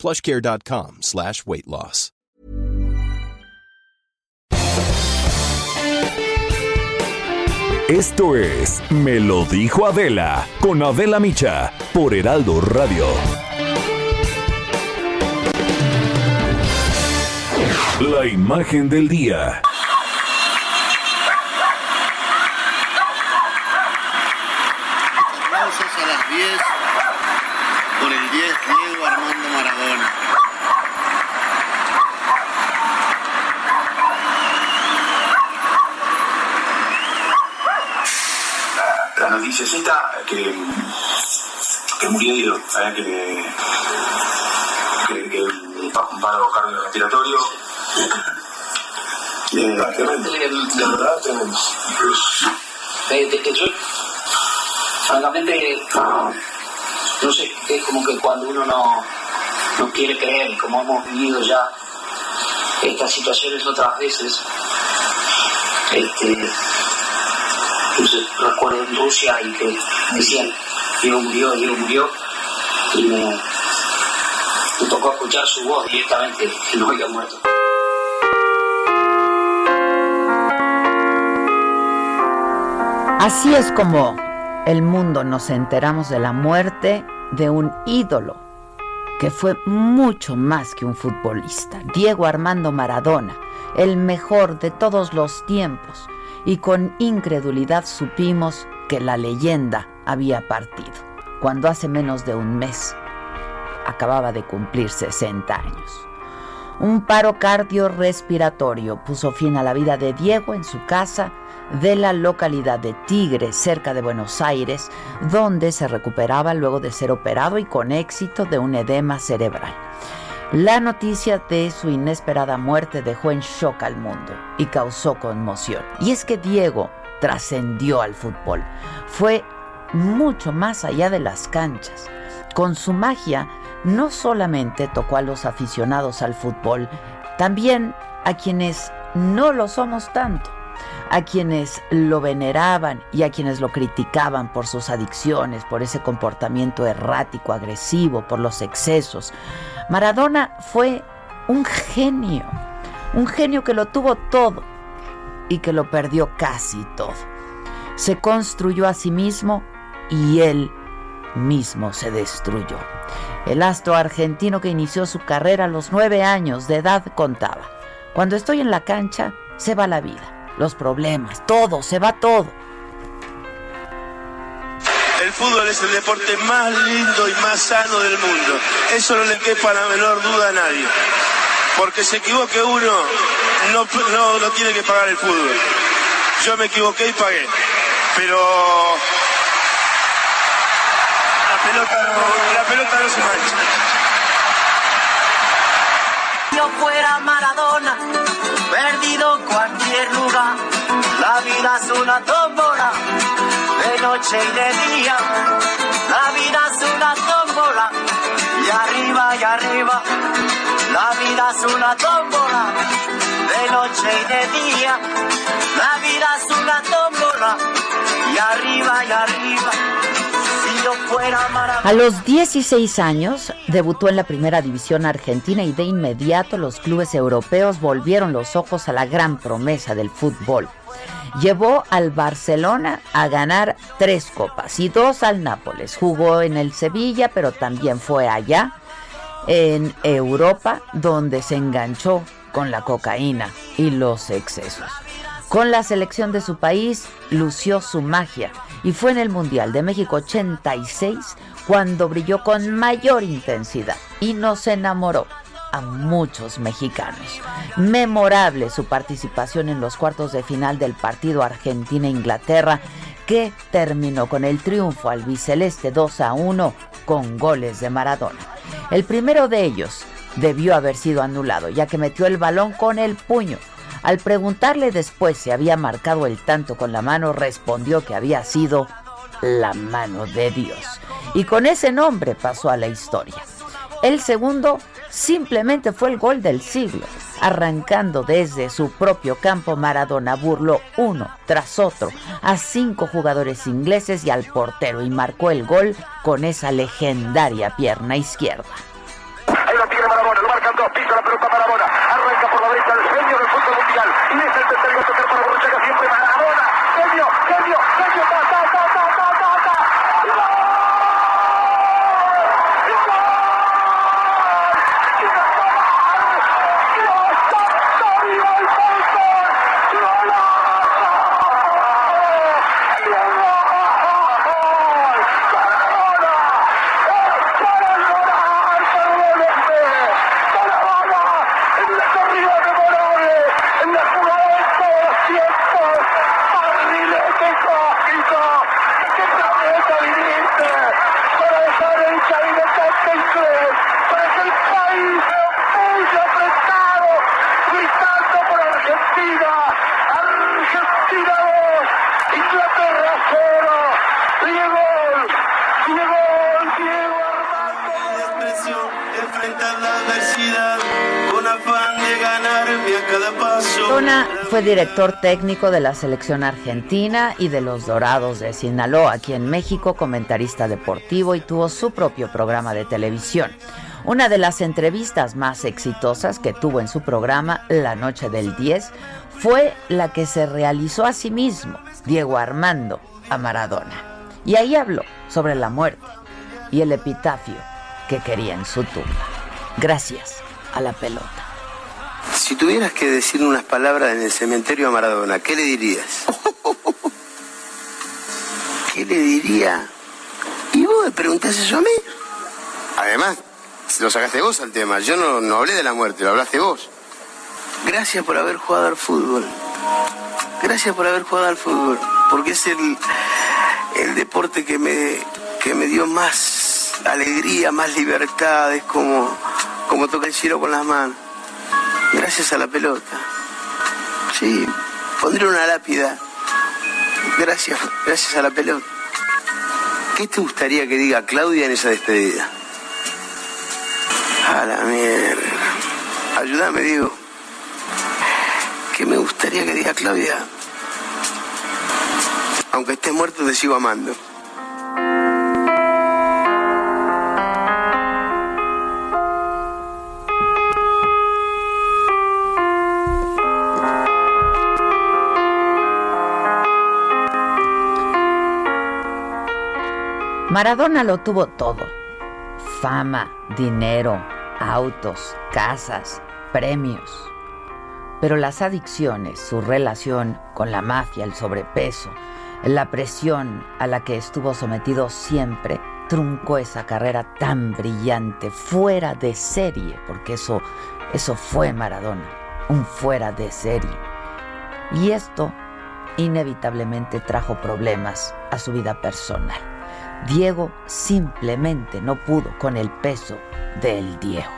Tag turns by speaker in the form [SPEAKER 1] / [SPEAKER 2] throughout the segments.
[SPEAKER 1] plushcare.com slash weight loss.
[SPEAKER 2] Esto es Me lo dijo Adela con Adela Micha por Heraldo Radio. La imagen del día.
[SPEAKER 3] Aplausos a las 10 por el 10 Diego Armando Maradona.
[SPEAKER 4] La noticiecita que, que murió Diego, ¿sabes? Que, que, que un paro cardiorrespiratorio. Eh, tremendo, de verdad.
[SPEAKER 5] Eh, que yo, francamente, no sé, es como que cuando uno no, no quiere creer, como hemos vivido ya estas situaciones otras veces, este, entonces recuerdo en Rusia y que decían, Diego murió, Diego murió, y me, me tocó escuchar su voz directamente, que no había muerto.
[SPEAKER 6] Así es como el mundo nos enteramos de la muerte de un ídolo que fue mucho más que un futbolista, Diego Armando Maradona, el mejor de todos los tiempos, y con incredulidad supimos que la leyenda había partido, cuando hace menos de un mes acababa de cumplir 60 años. Un paro cardiorrespiratorio puso fin a la vida de Diego en su casa de la localidad de Tigre, cerca de Buenos Aires, donde se recuperaba luego de ser operado y con éxito de un edema cerebral. La noticia de su inesperada muerte dejó en shock al mundo y causó conmoción. Y es que Diego trascendió al fútbol. Fue mucho más allá de las canchas. Con su magia no solamente tocó a los aficionados al fútbol, también a quienes no lo somos tanto, a quienes lo veneraban y a quienes lo criticaban por sus adicciones, por ese comportamiento errático, agresivo, por los excesos. Maradona fue un genio, un genio que lo tuvo todo y que lo perdió casi todo. Se construyó a sí mismo y él mismo se destruyó. El astro argentino que inició su carrera a los nueve años de edad contaba, cuando estoy en la cancha se va la vida, los problemas, todo, se va todo.
[SPEAKER 7] El fútbol es el deporte más lindo y más sano del mundo. Eso no le quepa la menor duda a nadie. Porque se equivoque uno, no, no, no tiene que pagar el fútbol. Yo me equivoqué y pagué. Pero la pelota no, la pelota no se mancha.
[SPEAKER 8] yo fuera Maradona, perdido La vida es una tómbola, de noche y de día. La vida es una tómbola, y arriba y arriba. La vida es una tómbola, de noche y de día. La vida es una tómbola, y arriba y arriba.
[SPEAKER 6] A los 16 años debutó en la primera división argentina y de inmediato los clubes europeos volvieron los ojos a la gran promesa del fútbol. Llevó al Barcelona a ganar tres copas y dos al Nápoles. Jugó en el Sevilla, pero también fue allá, en Europa, donde se enganchó con la cocaína y los excesos. Con la selección de su país lució su magia y fue en el Mundial de México 86 cuando brilló con mayor intensidad y nos enamoró a muchos mexicanos. Memorable su participación en los cuartos de final del partido Argentina-Inglaterra que terminó con el triunfo al biceleste 2 a 1 con goles de Maradona. El primero de ellos debió haber sido anulado, ya que metió el balón con el puño. Al preguntarle después si había marcado el tanto con la mano, respondió que había sido la mano de Dios. Y con ese nombre pasó a la historia. El segundo simplemente fue el gol del siglo. Arrancando desde su propio campo, Maradona burló uno tras otro a cinco jugadores ingleses y al portero y marcó el gol con esa legendaria pierna izquierda.
[SPEAKER 9] Dos, pisa la pelota Maradona, arranca por la derecha el genio del fútbol mundial. Y es el tercer gol para Borruchaga siempre Maradona, genio, genio, genio, ta,
[SPEAKER 6] Fue director técnico de la selección argentina y de los Dorados de Sinaloa, aquí en México, comentarista deportivo y tuvo su propio programa de televisión. Una de las entrevistas más exitosas que tuvo en su programa, La Noche del 10, fue la que se realizó a sí mismo, Diego Armando, a Maradona. Y ahí habló sobre la muerte y el epitafio que quería en su tumba. Gracias a la pelota.
[SPEAKER 3] Si tuvieras que decir unas palabras en el cementerio a Maradona, ¿qué le dirías? ¿Qué le diría? ¿Y vos me preguntás eso a mí? Además, lo sacaste vos al tema. Yo no, no hablé de la muerte, lo hablaste vos. Gracias por haber jugado al fútbol. Gracias por haber jugado al fútbol. Porque es el, el deporte que me, que me dio más alegría, más libertad. Es como, como toca el cielo con las manos. Gracias a la pelota. Sí, pondré una lápida. Gracias, gracias a la pelota. ¿Qué te gustaría que diga Claudia en esa despedida? A la mierda. Ayúdame, Diego. ¿Qué me gustaría que diga Claudia? Aunque esté muerto, te sigo amando.
[SPEAKER 6] Maradona lo tuvo todo. Fama, dinero, autos, casas, premios. Pero las adicciones, su relación con la mafia, el sobrepeso, la presión a la que estuvo sometido siempre, truncó esa carrera tan brillante, fuera de serie, porque eso, eso fue Maradona, un fuera de serie. Y esto inevitablemente trajo problemas a su vida personal. Diego simplemente no pudo con el peso del Diego.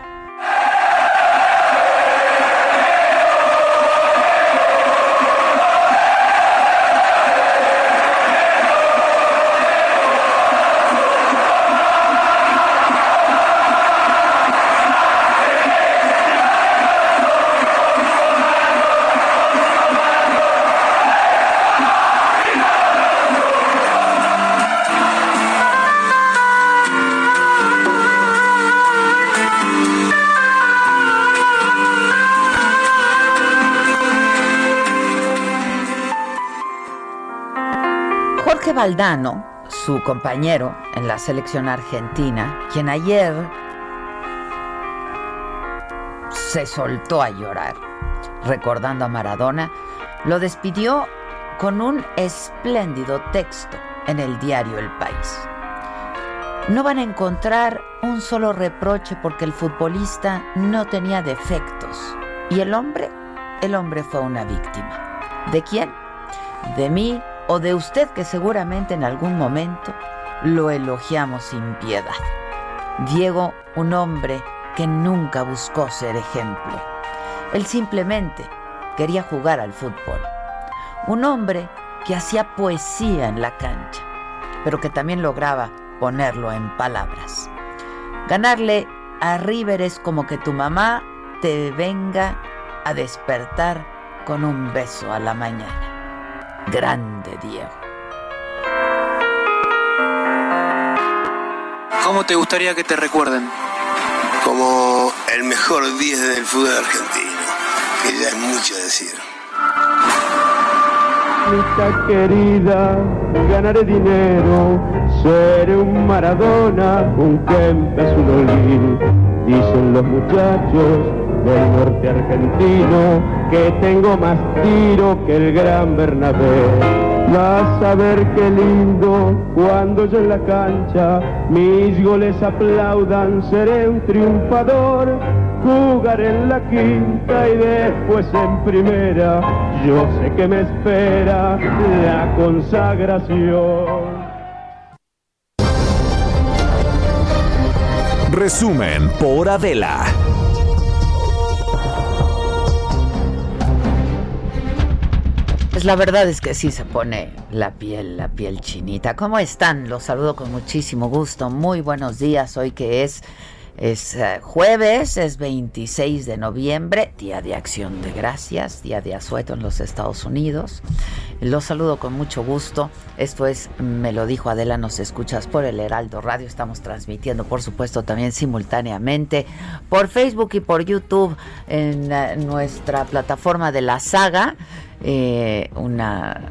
[SPEAKER 6] Jorge Valdano, su compañero en la selección argentina, quien ayer se soltó a llorar recordando a Maradona, lo despidió con un espléndido texto en el diario El País. No van a encontrar un solo reproche porque el futbolista no tenía defectos. ¿Y el hombre? El hombre fue una víctima. ¿De quién? De mí o de usted que seguramente en algún momento lo elogiamos sin piedad. Diego, un hombre que nunca buscó ser ejemplo. Él simplemente quería jugar al fútbol. Un hombre que hacía poesía en la cancha, pero que también lograba ponerlo en palabras. Ganarle a River es como que tu mamá te venga a despertar con un beso a la mañana. Grande Diego.
[SPEAKER 10] ¿Cómo te gustaría que te recuerden?
[SPEAKER 3] Como el mejor 10 del fútbol argentino, que ya es mucho decir.
[SPEAKER 11] Mamita querida, ganaré dinero, seré un Maradona, un Kempes, un Olí, dicen los muchachos del norte argentino, que tengo más tiro que el gran Bernabé. Vas a ver qué lindo cuando yo en la cancha mis goles aplaudan, seré un triunfador. Jugaré en la quinta y después en primera, yo sé que me espera la consagración.
[SPEAKER 2] Resumen por Adela.
[SPEAKER 6] Pues la verdad es que sí se pone la piel, la piel chinita. ¿Cómo están? Los saludo con muchísimo gusto. Muy buenos días. Hoy que es es eh, jueves, es 26 de noviembre, Día de Acción de Gracias, Día de Asueto en los Estados Unidos. Los saludo con mucho gusto. Esto es Me lo dijo Adela, nos escuchas por el Heraldo Radio. Estamos transmitiendo, por supuesto, también simultáneamente por Facebook y por YouTube en eh, nuestra plataforma de la saga. Eh, una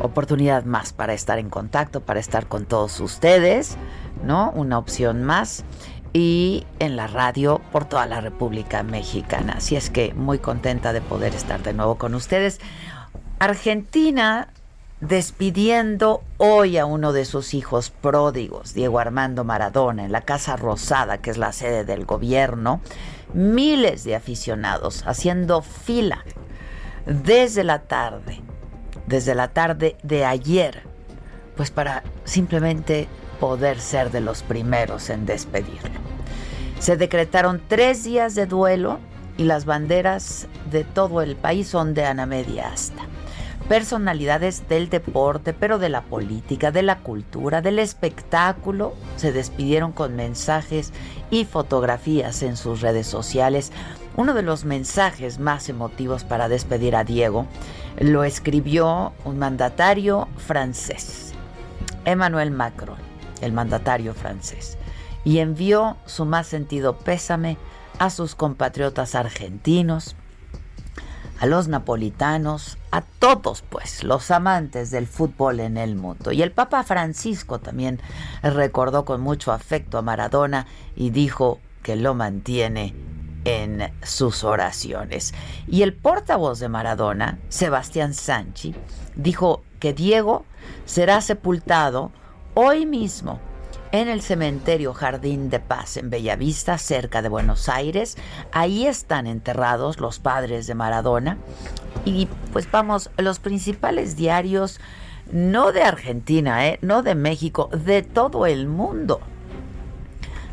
[SPEAKER 6] oportunidad más para estar en contacto, para estar con todos ustedes, ¿no? Una opción más y en la radio por toda la República Mexicana. Así es que muy contenta de poder estar de nuevo con ustedes. Argentina despidiendo hoy a uno de sus hijos pródigos, Diego Armando Maradona, en la Casa Rosada, que es la sede del gobierno. Miles de aficionados haciendo fila desde la tarde, desde la tarde de ayer, pues para simplemente poder ser de los primeros en despedirlo. Se decretaron tres días de duelo y las banderas de todo el país Ana media asta. Personalidades del deporte, pero de la política, de la cultura, del espectáculo, se despidieron con mensajes y fotografías en sus redes sociales. Uno de los mensajes más emotivos para despedir a Diego lo escribió un mandatario francés, Emmanuel Macron, el mandatario francés y envió su más sentido pésame a sus compatriotas argentinos, a los napolitanos, a todos pues los amantes del fútbol en el mundo. Y el Papa Francisco también recordó con mucho afecto a Maradona y dijo que lo mantiene en sus oraciones. Y el portavoz de Maradona, Sebastián Sanchi, dijo que Diego será sepultado hoy mismo en el cementerio Jardín de Paz en Bellavista, cerca de Buenos Aires. Ahí están enterrados los padres de Maradona. Y pues vamos, los principales diarios, no de Argentina, ¿eh? no de México, de todo el mundo,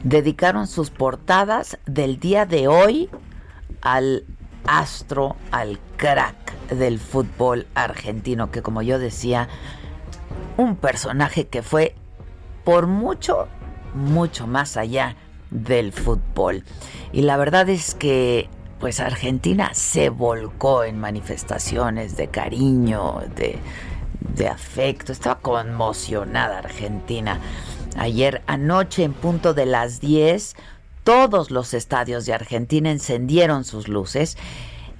[SPEAKER 6] dedicaron sus portadas del día de hoy al astro, al crack del fútbol argentino, que como yo decía, un personaje que fue por mucho, mucho más allá del fútbol. Y la verdad es que pues Argentina se volcó en manifestaciones de cariño, de, de afecto. Estaba conmocionada Argentina. Ayer anoche en punto de las 10, todos los estadios de Argentina encendieron sus luces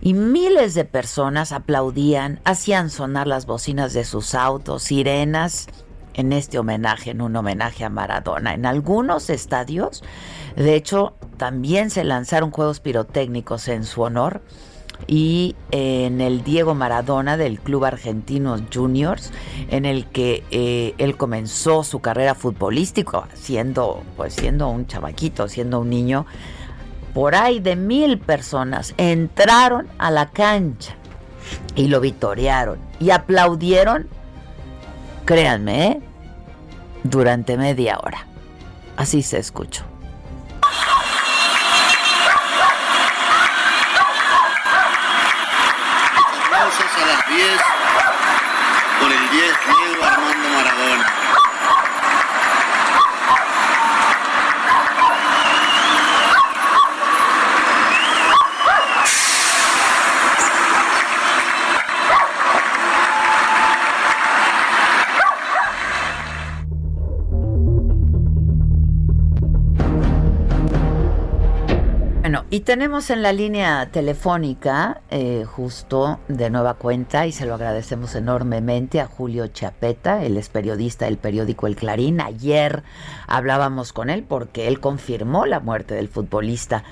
[SPEAKER 6] y miles de personas aplaudían, hacían sonar las bocinas de sus autos, sirenas en este homenaje, en un homenaje a Maradona. En algunos estadios, de hecho, también se lanzaron juegos pirotécnicos en su honor y en el Diego Maradona del Club Argentino Juniors, en el que eh, él comenzó su carrera futbolística, siendo, pues, siendo un chavaquito, siendo un niño. Por ahí de mil personas entraron a la cancha y lo vitorearon y aplaudieron Créanme, ¿eh? Durante media hora. Así se escuchó. Y tenemos en la línea telefónica, eh, justo de nueva cuenta, y se lo agradecemos enormemente a Julio Chapeta, él es periodista del periódico El Clarín. Ayer hablábamos con él porque él confirmó la muerte del futbolista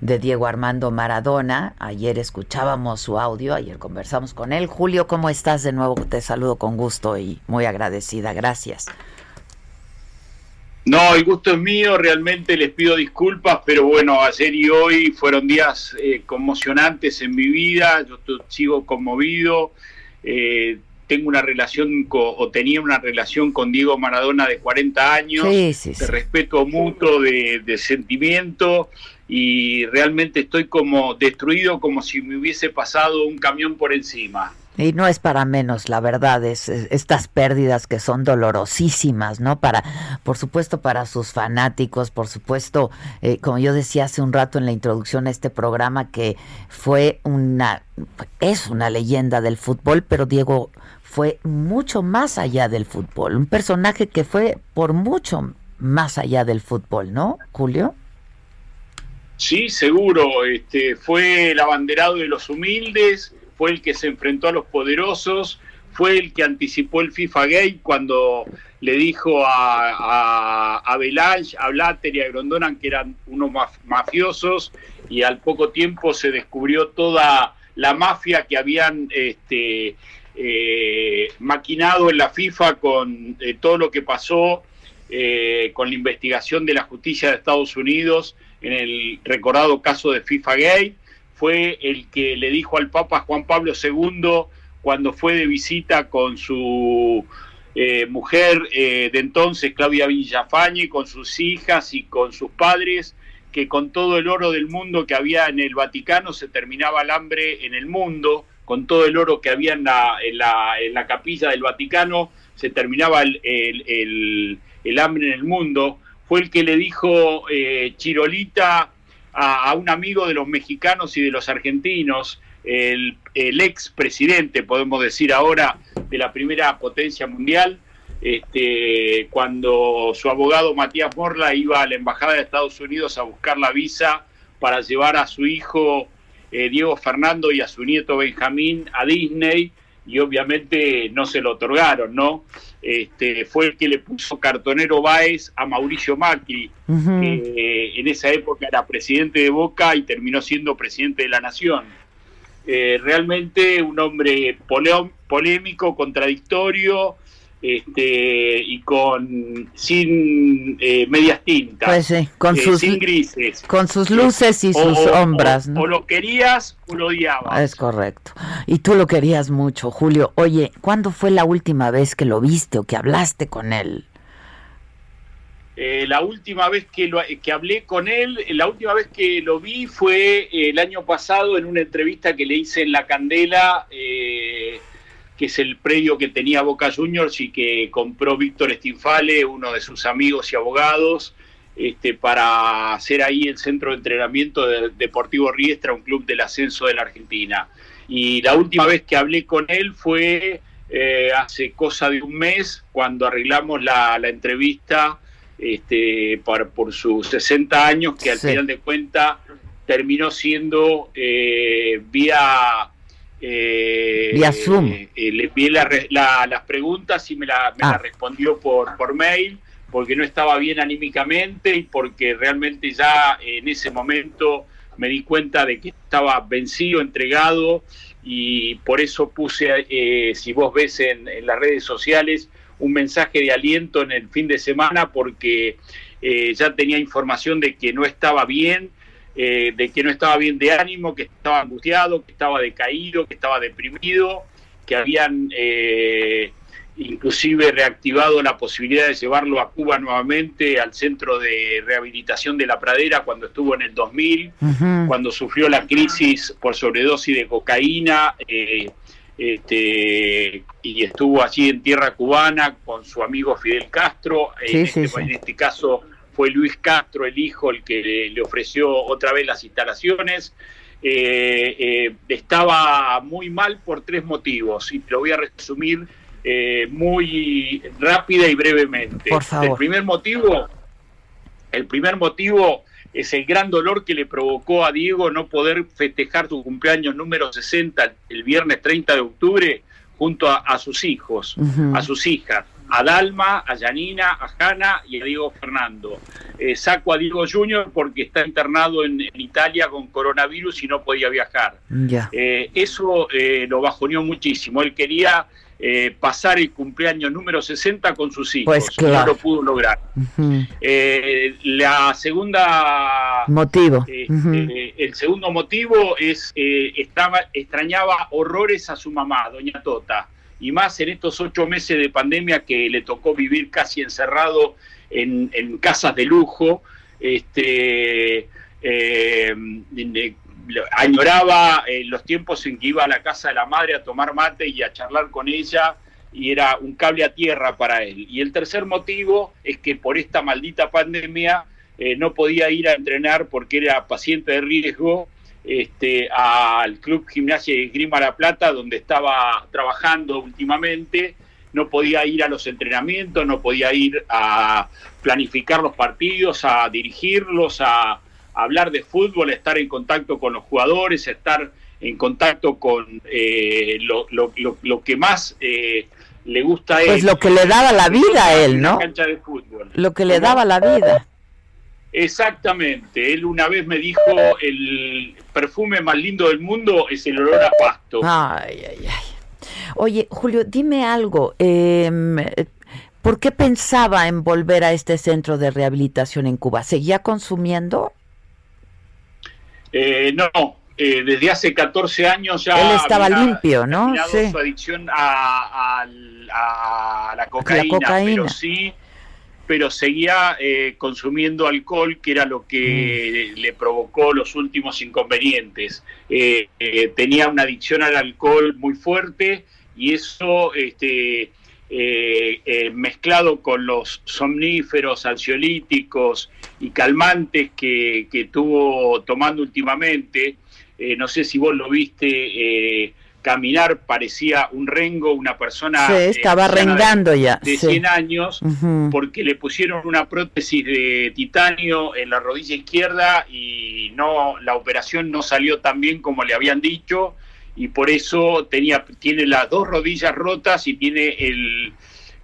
[SPEAKER 6] de Diego Armando Maradona. Ayer escuchábamos su audio, ayer conversamos con él. Julio, ¿cómo estás? De nuevo te saludo con gusto y muy agradecida. Gracias.
[SPEAKER 12] No, el gusto es mío, realmente les pido disculpas, pero bueno, ayer y hoy fueron días eh, conmocionantes en mi vida, yo sigo conmovido, eh, tengo una relación o tenía una relación con Diego Maradona de 40 años, de respeto mutuo, de, de sentimiento, y realmente estoy como destruido, como si me hubiese pasado un camión por encima.
[SPEAKER 6] Y no es para menos, la verdad, es, estas pérdidas que son dolorosísimas, ¿no? Para, por supuesto, para sus fanáticos, por supuesto, eh, como yo decía hace un rato en la introducción a este programa, que fue una, es una leyenda del fútbol, pero Diego fue mucho más allá del fútbol, un personaje que fue por mucho más allá del fútbol, ¿no, Julio?
[SPEAKER 12] Sí, seguro, este, fue el abanderado de los humildes, fue el que se enfrentó a los poderosos, fue el que anticipó el FIFA Gate cuando le dijo a, a, a Belange, a Blatter y a Grondonan que eran unos mafiosos y al poco tiempo se descubrió toda la mafia que habían este, eh, maquinado en la FIFA con eh, todo lo que pasó eh, con la investigación de la justicia de Estados Unidos en el recordado caso de FIFA Gate fue el que le dijo al Papa Juan Pablo II cuando fue de visita con su eh, mujer eh, de entonces, Claudia Villafañe, con sus hijas y con sus padres, que con todo el oro del mundo que había en el Vaticano se terminaba el hambre en el mundo, con todo el oro que había en la, capilla del Vaticano se terminaba el, hambre en el mundo. Fue el que le dijo eh, Chirolita a, un amigo de los mexicanos y de los argentinos, el, el ex presidente, podemos decir ahora, de la primera potencia mundial, este, cuando su abogado Matías Morla iba a la Embajada de Estados Unidos a buscar la visa para llevar a su hijo eh, Diego Fernando y a su nieto Benjamín a Disney, y obviamente no se lo otorgaron, ¿no? Este, fue el que le puso cartonero Báez a Mauricio Macri, que en esa época era presidente de Boca y terminó siendo presidente de la Nación. Eh, realmente un hombre polémico, contradictorio, este, y con sin eh, medias tintas,
[SPEAKER 6] pues sí, con
[SPEAKER 12] eh,
[SPEAKER 6] sus
[SPEAKER 12] sin grises,
[SPEAKER 6] con sus luces y sus sombras,
[SPEAKER 12] o,
[SPEAKER 6] ¿no?
[SPEAKER 12] o lo querías o lo odiabas.
[SPEAKER 6] Es correcto. Y tú lo querías mucho, Julio. Oye, ¿cuándo fue la última vez que lo viste o que hablaste con él?
[SPEAKER 12] Eh, la última vez que, lo, que hablé con él, la última vez que lo vi fue eh, el año pasado en una entrevista que le hice en La Candela, eh, que es el predio que tenía Boca Juniors y que compró Víctor Stinfale, uno de sus amigos y abogados, este, para hacer ahí el centro de entrenamiento de Deportivo Riestra, un club del ascenso de la Argentina. Y la última vez que hablé con él fue eh, hace cosa de un mes, cuando arreglamos la, la entrevista este, por, por sus 60 años, que al
[SPEAKER 6] Sí.
[SPEAKER 12] final de cuentas terminó siendo eh, vía... eh,
[SPEAKER 6] Vía Zoom.
[SPEAKER 12] eh, le envié la la- las preguntas y me la, me
[SPEAKER 6] Ah.
[SPEAKER 12] respondió por, por mail porque no estaba bien anímicamente y porque realmente ya en ese momento me di cuenta de que estaba vencido, entregado y por eso puse, eh, si vos ves en, en las redes sociales, un mensaje de aliento en el fin de semana porque eh, ya tenía información de que no estaba bien, eh, de que no estaba bien de ánimo, que estaba angustiado, que estaba decaído, que estaba deprimido, que habían eh, inclusive reactivado la posibilidad de llevarlo a Cuba nuevamente al centro de rehabilitación de la pradera cuando estuvo en el 2000,
[SPEAKER 6] Ujú.
[SPEAKER 12] cuando sufrió la crisis por sobredosis de cocaína. eh, este, y estuvo allí en tierra cubana con su amigo Fidel Castro.
[SPEAKER 6] Sí,
[SPEAKER 12] en,
[SPEAKER 6] sí,
[SPEAKER 12] este,
[SPEAKER 6] sí.
[SPEAKER 12] en este caso fue Luis Castro, el hijo, el que le, le ofreció otra vez las instalaciones. Eh, eh, estaba muy mal por tres motivos y te lo voy a resumir eh, muy rápida y brevemente.
[SPEAKER 6] Por favor.
[SPEAKER 12] El primer motivo, el primer motivo es el gran dolor que le provocó a Diego no poder festejar su cumpleaños número 60 el viernes 30 de octubre junto a, a sus hijos, a sus hijas, a Dalma, a Yanina, a Hanna y a Diego Fernando. Eh, saco a Diego Junior porque está internado en, en Italia con coronavirus y no podía viajar. Eh, eso eh, lo bajoneó muchísimo. Él quería eh, pasar el cumpleaños número 60 con sus hijos.
[SPEAKER 6] Pues
[SPEAKER 12] y no
[SPEAKER 6] claro.
[SPEAKER 12] lo pudo lograr. Eh, la segunda
[SPEAKER 6] Motivo.
[SPEAKER 12] el segundo motivo es eh, estaba extrañaba horrores a su mamá, doña Tota, y más en estos ocho meses de pandemia que le tocó vivir casi encerrado en, en casas de lujo. Este, eh, lo- añoraba eh, los tiempos en que iba a la casa de la madre a tomar mate y a charlar con ella y era un cable a tierra para él. Y el tercer motivo es que por esta maldita pandemia eh, no podía ir a entrenar porque era paciente de riesgo este, al Club Gimnasia y Esgrima La Plata, donde estaba trabajando últimamente. No podía ir a los entrenamientos, no podía ir a planificar los partidos, a dirigirlos, a, hablar de fútbol, a estar en contacto con los jugadores, a estar en contacto con eh, lo, lo- lo- lo que más eh, le gusta a él.
[SPEAKER 6] Pues lo que le daba la vida a él, ¿no?
[SPEAKER 12] cancha de fútbol.
[SPEAKER 6] Lo que le daba la vida.
[SPEAKER 12] Exactamente. Él una vez me dijo, el perfume más lindo del mundo es el olor a pasto.
[SPEAKER 6] Ay, ay, ay. Oye, Julio, dime algo. em, ¿Por qué pensaba en volver a este centro de rehabilitación en Cuba? ¿Seguía consumiendo?
[SPEAKER 12] Eh, no, eh, desde hace 14 años ya...
[SPEAKER 6] Él estaba
[SPEAKER 12] había
[SPEAKER 6] limpio, ¿no? Sí.
[SPEAKER 12] su adicción a, la, cocaína,
[SPEAKER 6] cocaína.
[SPEAKER 12] pero sí, pero seguía eh, consumiendo alcohol, que era lo que
[SPEAKER 6] Mm.
[SPEAKER 12] le provocó los últimos inconvenientes. Eh, eh, tenía una adicción al alcohol muy fuerte y eso... Este, mezclado con los somníferos, ansiolíticos y calmantes que, que tuvo tomando últimamente. No sé si vos lo viste caminar, parecía un rengo, una persona... Eh,
[SPEAKER 6] estaba
[SPEAKER 12] anciana de-
[SPEAKER 6] rengando ya,
[SPEAKER 12] De
[SPEAKER 6] sí.
[SPEAKER 12] 100 años, porque le pusieron una prótesis de titanio en la rodilla izquierda y no la operación no salió tan bien como le habían dicho y por eso tenía tiene las dos rodillas rotas y tiene el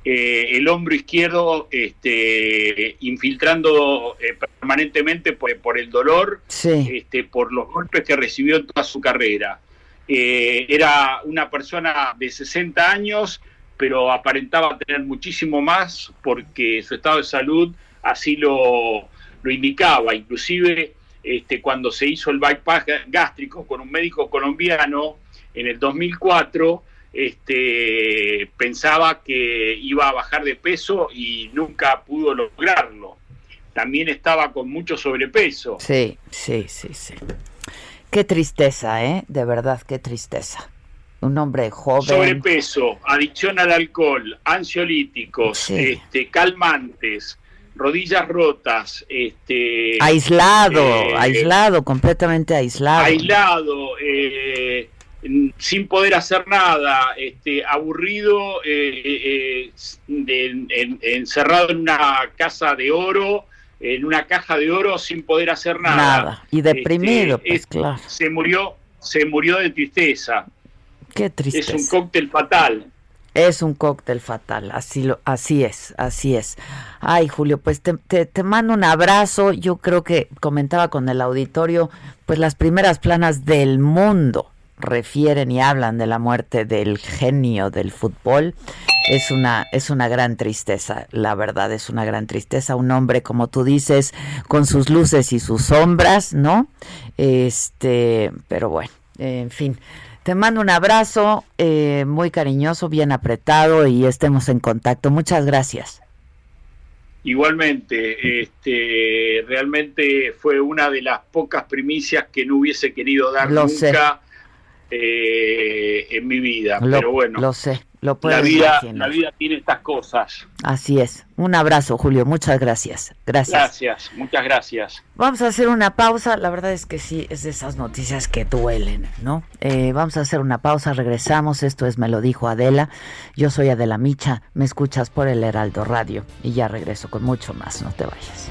[SPEAKER 12] eh, el hombro izquierdo este, infiltrando eh, permanentemente por, por el dolor,
[SPEAKER 6] Sí.
[SPEAKER 12] este, por los golpes que recibió en toda su carrera. Eh, era una persona de 60 años, pero aparentaba tener muchísimo más porque su estado de salud así lo, lo indicaba. Inclusive este, cuando se hizo el bypass gá- gástrico con un médico colombiano en el 2004, este, pensaba que iba a bajar de peso y nunca pudo lograrlo. También estaba con mucho sobrepeso.
[SPEAKER 6] Sí, sí, sí, sí. Qué tristeza, ¿eh? De verdad, qué tristeza. Un hombre joven.
[SPEAKER 12] Sobrepeso, adicción al alcohol, ansiolíticos,
[SPEAKER 6] Sí.
[SPEAKER 12] este, calmantes, rodillas rotas, este,
[SPEAKER 6] Aislado,
[SPEAKER 12] eh,
[SPEAKER 6] aislado, completamente aislado.
[SPEAKER 12] aislado, eh, sin poder hacer nada, este, aburrido, eh, eh, eh, de- en- encerrado en una casa de oro, en una caja de oro sin poder hacer nada.
[SPEAKER 6] Nada. Y deprimido,
[SPEAKER 12] Este,
[SPEAKER 6] pues
[SPEAKER 12] es-
[SPEAKER 6] claro.
[SPEAKER 12] Se murió, se murió de tristeza.
[SPEAKER 6] Qué tristeza.
[SPEAKER 12] Es un cóctel fatal.
[SPEAKER 6] Es un cóctel fatal, así lo, así es, así es. Ay, Julio, pues te, te, te mando un abrazo. Yo creo que comentaba con el auditorio, pues las primeras planas del mundo refieren y hablan de la muerte del genio del fútbol. Es una, es una gran tristeza, la verdad, es una gran tristeza. Un hombre, como tú dices, con sus luces y sus sombras, ¿no? Este, pero bueno, en fin. Te mando un abrazo eh, muy cariñoso, bien apretado y estemos en contacto. Muchas gracias.
[SPEAKER 12] Igualmente, este, realmente fue una de las pocas primicias que no hubiese querido dar
[SPEAKER 6] Lo
[SPEAKER 12] nunca eh, en mi vida.
[SPEAKER 6] Lo,
[SPEAKER 12] pero bueno,
[SPEAKER 6] lo sé, lo puedo
[SPEAKER 12] la vida,
[SPEAKER 6] imaginar.
[SPEAKER 12] la vida tiene estas cosas.
[SPEAKER 6] Así es. Un abrazo, Julio. Muchas gracias. Gracias.
[SPEAKER 12] Gracias, muchas gracias.
[SPEAKER 6] Vamos a hacer una pausa. La verdad es que sí, es de esas noticias que duelen, ¿no? Eh, vamos a hacer una pausa. Regresamos. Esto es Me lo dijo Adela. Yo soy Adela Micha. Me escuchas por el Heraldo Radio. Y ya regreso con mucho más. No te vayas.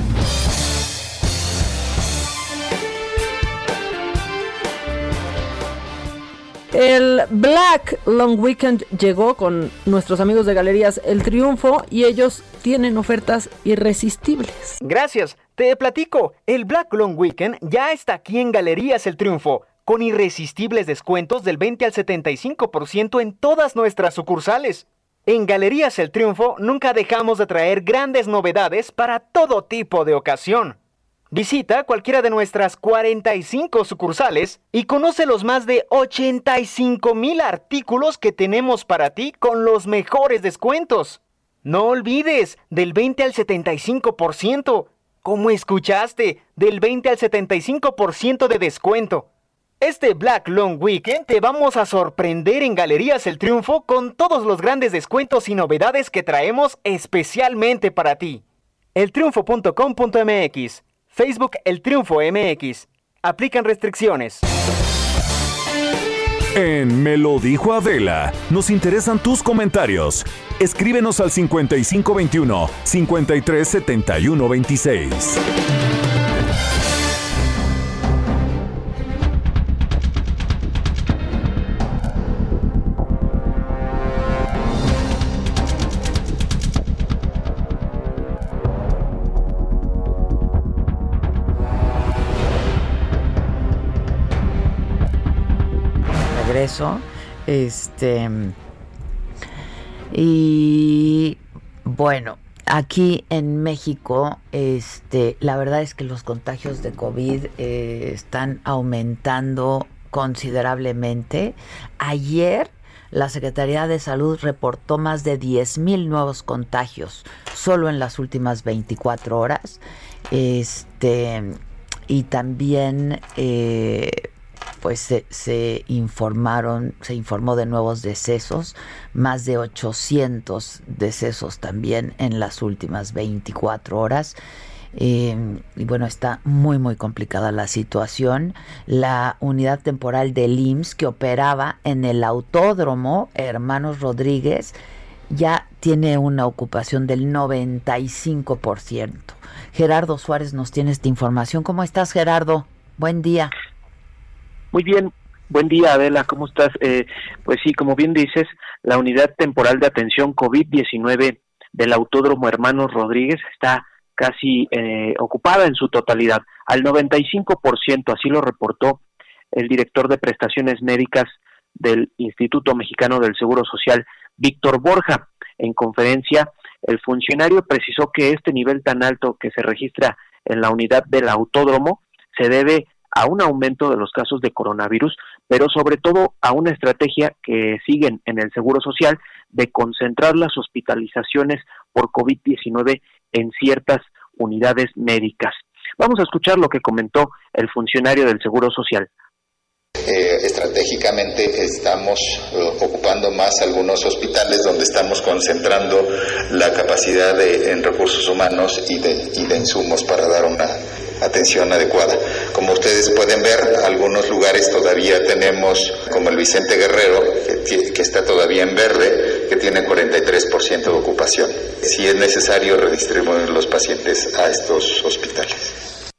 [SPEAKER 13] El Black Long Weekend llegó con nuestros amigos de Galerías El Triunfo y ellos tienen ofertas irresistibles.
[SPEAKER 14] Gracias. Te platico. El Black Long Weekend ya está aquí en Galerías El Triunfo, con irresistibles descuentos del 20 al 75% en todas nuestras sucursales. En Galerías El Triunfo nunca dejamos de traer grandes novedades para todo tipo de ocasión. Visita cualquiera de nuestras 45 sucursales y conoce los más de 85 mil artículos que tenemos para ti con los mejores descuentos. No olvides, del 20 al 75%. Como escuchaste, del 20 al 75% de descuento. Este Black Long Weekend te vamos a sorprender en Galerías El Triunfo con todos los grandes descuentos y novedades que traemos especialmente para ti. Eltriunfo.com.mx Facebook El Triunfo MX. Aplican restricciones.
[SPEAKER 2] En Me lo dijo Adela, nos interesan tus comentarios. Escríbenos al 5521 537126.
[SPEAKER 6] Regreso. Este. Y bueno, aquí en México, este, la verdad es que los contagios de COVID eh, están aumentando considerablemente. Ayer la Secretaría de Salud reportó más de 10 mil nuevos contagios solo en las últimas 24 horas. Este, y también eh, pues se, informaron, se informó de nuevos decesos, más de 800 decesos también en las últimas 24 horas. Eh, y bueno, está muy, muy complicada la situación. La unidad temporal del IMSS que operaba en el autódromo Hermanos Rodríguez ya tiene una ocupación del 95%. Gerardo Suárez nos tiene esta información. ¿Cómo estás, Gerardo? Buen día.
[SPEAKER 15] Muy bien, buen día Adela, ¿cómo estás? Eh, pues sí, como bien dices, la unidad temporal de atención COVID-19 del Autódromo Hermanos Rodríguez está casi eh, ocupada en su totalidad, al 95%, así lo reportó el director de prestaciones médicas del Instituto Mexicano del Seguro Social, Víctor Borja. En conferencia, el funcionario precisó que este nivel tan alto que se registra en la unidad del autódromo se debe a un aumento de los casos de coronavirus, pero sobre todo a una estrategia que siguen en el Seguro Social de concentrar las hospitalizaciones por COVID-19 en ciertas unidades médicas. Vamos a escuchar lo que comentó el funcionario del Seguro Social.
[SPEAKER 16] Eh, estratégicamente estamos eh, ocupando más algunos hospitales donde estamos concentrando la capacidad de, en recursos humanos y de, y de insumos para dar una atención adecuada. Como ustedes pueden ver, algunos lugares todavía tenemos, como el Vicente Guerrero, que, está todavía en verde, que tiene 43% de ocupación. Si es necesario, redistribuir los pacientes a estos hospitales.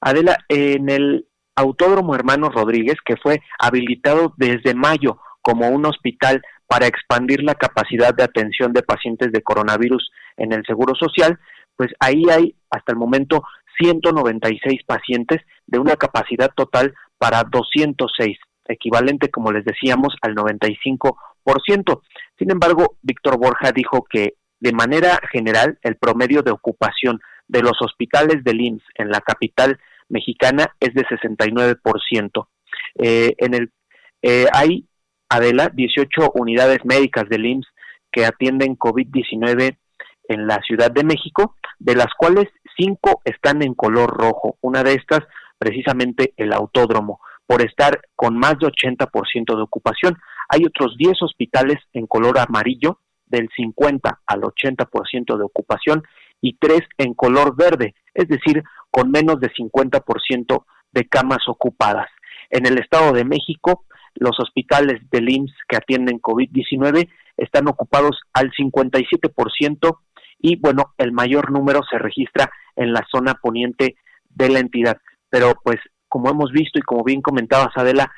[SPEAKER 15] Adela, en el Autódromo Hermanos Rodríguez, que fue habilitado desde mayo como un hospital para expandir la capacidad de atención de pacientes de coronavirus en el Seguro Social, pues ahí hay hasta el momento 196 pacientes de una capacidad total para 206, equivalente, como les decíamos, al 95%. Sin embargo, Víctor Borja dijo que de manera general, el promedio de ocupación de los hospitales del IMSS en la capital mexicana es de 69%. Eh, en el, eh, hay, Adela, 18 unidades médicas del IMSS que atienden COVID-19 en la Ciudad de México, de las cuales cinco están en color rojo. Una de estas, precisamente el autódromo, por estar con más de 80% de ocupación. Hay otros 10 hospitales en color amarillo del 50 al 80% de ocupación y tres en color verde, es decir, con menos de 50% de camas ocupadas. En el Estado de México, los hospitales del IMSS que atienden COVID-19 están ocupados al 57% y bueno, el mayor número se registra en la zona poniente de la entidad. Pero pues como hemos visto y como bien comentabas Adela,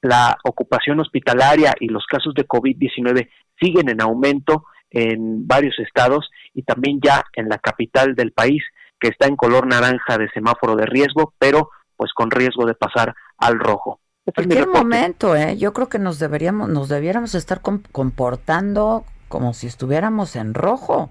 [SPEAKER 15] la ocupación hospitalaria y los casos de COVID-19 siguen en aumento en varios estados y también ya en la capital del país que está en color naranja de semáforo de riesgo, pero pues con riesgo de pasar al rojo.
[SPEAKER 6] Este qué momento, ¿eh? Yo creo que nos deberíamos, nos debiéramos estar comportando como si estuviéramos en rojo.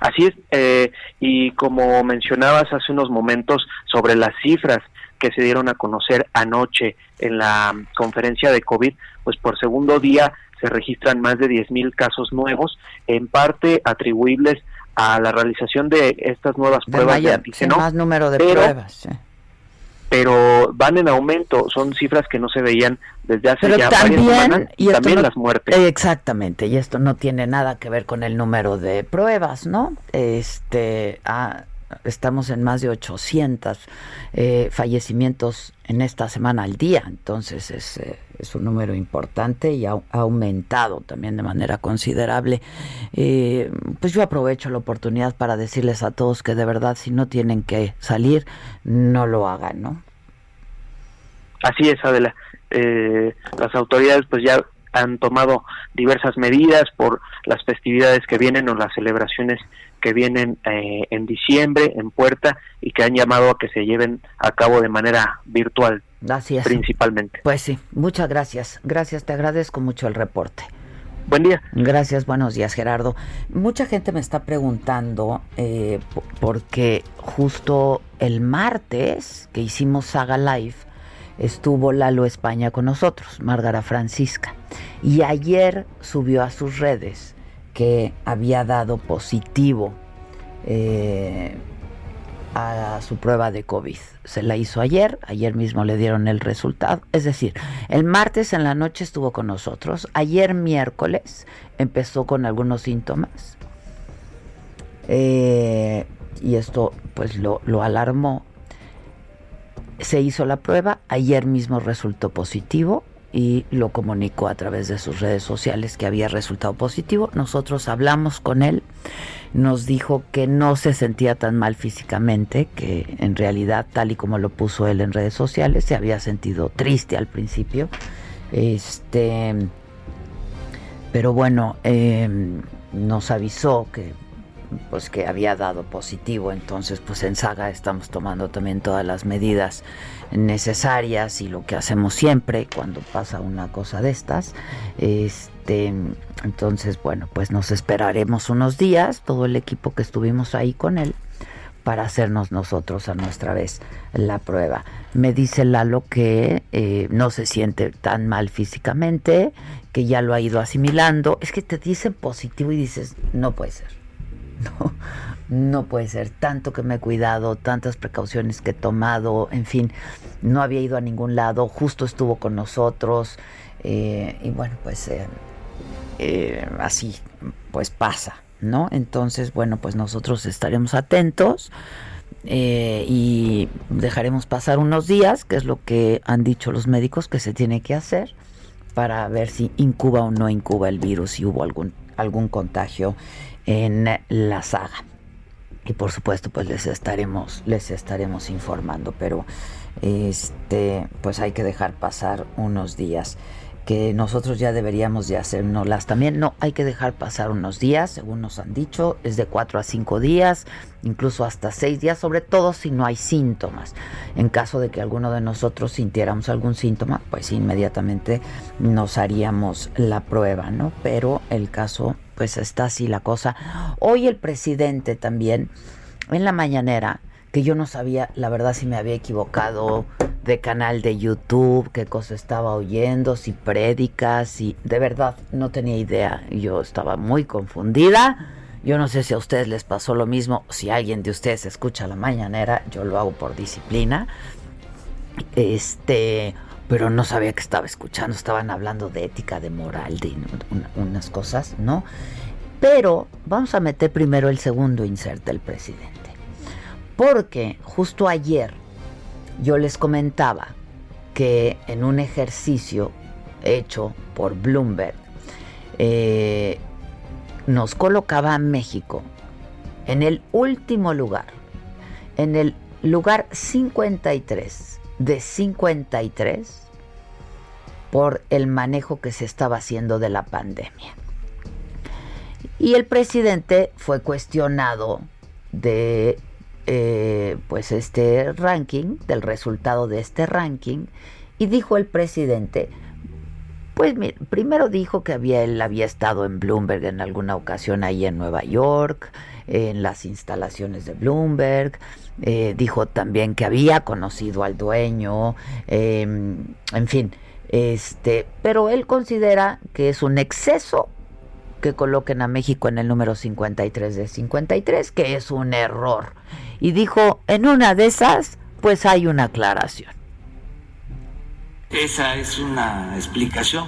[SPEAKER 15] Así es, eh, y como mencionabas hace unos momentos sobre las cifras que se dieron a conocer anoche en la conferencia de COVID, pues por segundo día se registran más de 10.000 casos nuevos, en parte atribuibles a la realización de estas nuevas pruebas de antígeno.
[SPEAKER 6] Más número de pruebas.
[SPEAKER 15] Pero van en aumento, son cifras que no se veían desde hace ya varias semanas y, también las muertes.
[SPEAKER 6] Exactamente, y esto no tiene nada que ver con el número de pruebas, ¿no? Este, ah, estamos en más de 800 eh, fallecimientos en esta semana al día, entonces es, eh, es un número importante y ha, aumentado también de manera considerable. Eh, pues yo aprovecho la oportunidad para decirles a todos que de verdad si no tienen que salir, no lo hagan, ¿no?
[SPEAKER 15] Así es, Adela. las autoridades pues ya han tomado diversas medidas por las festividades que vienen o las celebraciones que vienen eh, en diciembre en puerta y que han llamado a que se lleven a cabo de manera virtual
[SPEAKER 6] gracias.
[SPEAKER 15] principalmente.
[SPEAKER 6] Pues sí, muchas gracias. Gracias, te agradezco mucho el reporte.
[SPEAKER 15] Buen día.
[SPEAKER 6] Gracias, buenos días Gerardo. Mucha gente me está preguntando eh, porque justo el martes que hicimos Saga Live estuvo Lalo España con nosotros, Márgara Francisca, y ayer subió a sus redes que había dado positivo eh, a su prueba de COVID. Se la hizo ayer, ayer mismo le dieron el resultado. Es decir, el martes en la noche estuvo con nosotros, ayer miércoles empezó con algunos síntomas eh, y esto pues lo, lo alarmó. Se hizo la prueba, ayer mismo resultó positivo, y lo comunicó a través de sus redes sociales que había resultado positivo. Nosotros hablamos con él, nos dijo que no se sentía tan mal físicamente, que en realidad, tal y como lo puso él en redes sociales, se había sentido triste al principio. Este, pero bueno, em, nos avisó que pues que había dado positivo, entonces pues en Saga estamos tomando también todas las medidas necesarias y lo que hacemos siempre cuando pasa una cosa de estas. Este, entonces, bueno, pues nos esperaremos unos días, todo el equipo que estuvimos ahí con él, para hacernos nosotros a nuestra vez la prueba. Me dice Lalo que eh, no se siente tan mal físicamente, que ya lo ha ido asimilando. Es que te dicen positivo y dices, no puede ser. No, no puede ser tanto que me he cuidado, tantas precauciones que he tomado, en fin, no había ido a ningún lado, justo estuvo con nosotros eh, y bueno, pues eh, eh, así pues pasa, ¿no? Entonces, bueno, pues nosotros estaremos atentos. y dejaremos pasar unos días, que es lo que han dicho los médicos que se tiene que hacer para ver si incuba o no incuba el virus, si hubo algún, algún contagio en la saga y por supuesto pues les estaremos les estaremos informando pero este pues hay que dejar pasar unos días que nosotros ya deberíamos de hacérnoslas también. No, hay que dejar pasar unos días, según nos han dicho, es de cuatro a cinco días, incluso hasta seis días, sobre todo si no hay síntomas. En caso de que alguno de nosotros sintiéramos algún síntoma, pues inmediatamente nos haríamos la prueba, ¿no? Pero el caso, pues está así la cosa. Hoy el presidente también, en la mañanera, que yo no sabía, la verdad, si me había equivocado de canal de YouTube, qué cosa estaba oyendo, si prédicas, si de verdad no tenía idea. Yo estaba muy confundida. Yo no sé si a ustedes les pasó lo mismo, si alguien de ustedes escucha la mañanera, yo lo hago por disciplina. Este, pero no sabía que estaba escuchando, estaban hablando de ética, de moral, de unas cosas, ¿no? Pero vamos a meter primero el segundo insert del presidente. Porque justo ayer yo les comentaba que en un ejercicio hecho por Bloomberg eh, nos colocaba a México en el último lugar, en el lugar 53 de 53 por el manejo que se estaba haciendo de la pandemia. Y el presidente fue cuestionado de eh, pues este ranking, del resultado de este ranking, y dijo el presidente, pues primero dijo que había, él había estado en Bloomberg en alguna ocasión ahí en Nueva York, en las instalaciones de Bloomberg, eh, dijo también que había conocido al dueño, em, en fin, este, pero él considera que es un exceso que coloquen a México en el número 53 de 53, que es un error y dijo, en una de esas, pues hay una aclaración.
[SPEAKER 17] Esa es una explicación.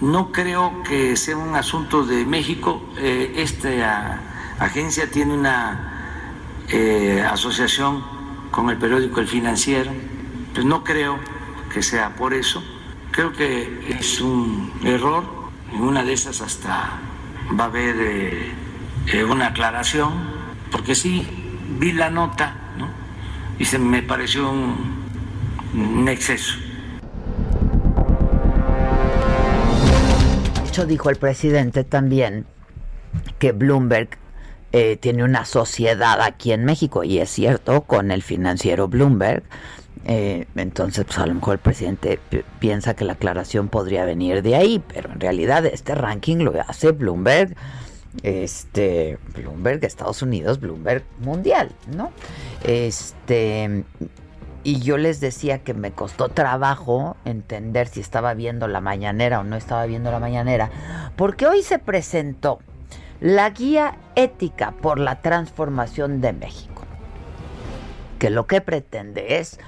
[SPEAKER 17] No creo que sea un asunto de México. Eh, esta agencia tiene una eh, asociación con el periódico El Financiero. Pues no creo que sea por eso. Creo que es un error. En una de esas hasta va a haber eh, una aclaración, porque sí, vi la nota y se me pareció un, exceso.
[SPEAKER 6] De dijo el presidente también que Bloomberg eh, tiene una sociedad aquí en México, y es cierto, con el financiero Bloomberg. Eh, entonces, pues a lo mejor el presidente piensa que la aclaración podría venir de ahí, pero en realidad este ranking lo hace Bloomberg este Bloomberg Estados Unidos, Bloomberg Mundial, ¿no? Este y yo les decía que me costó trabajo entender si estaba viendo la mañanera o no estaba viendo la mañanera, porque hoy se presentó la guía ética por la transformación de México, que lo que pretende es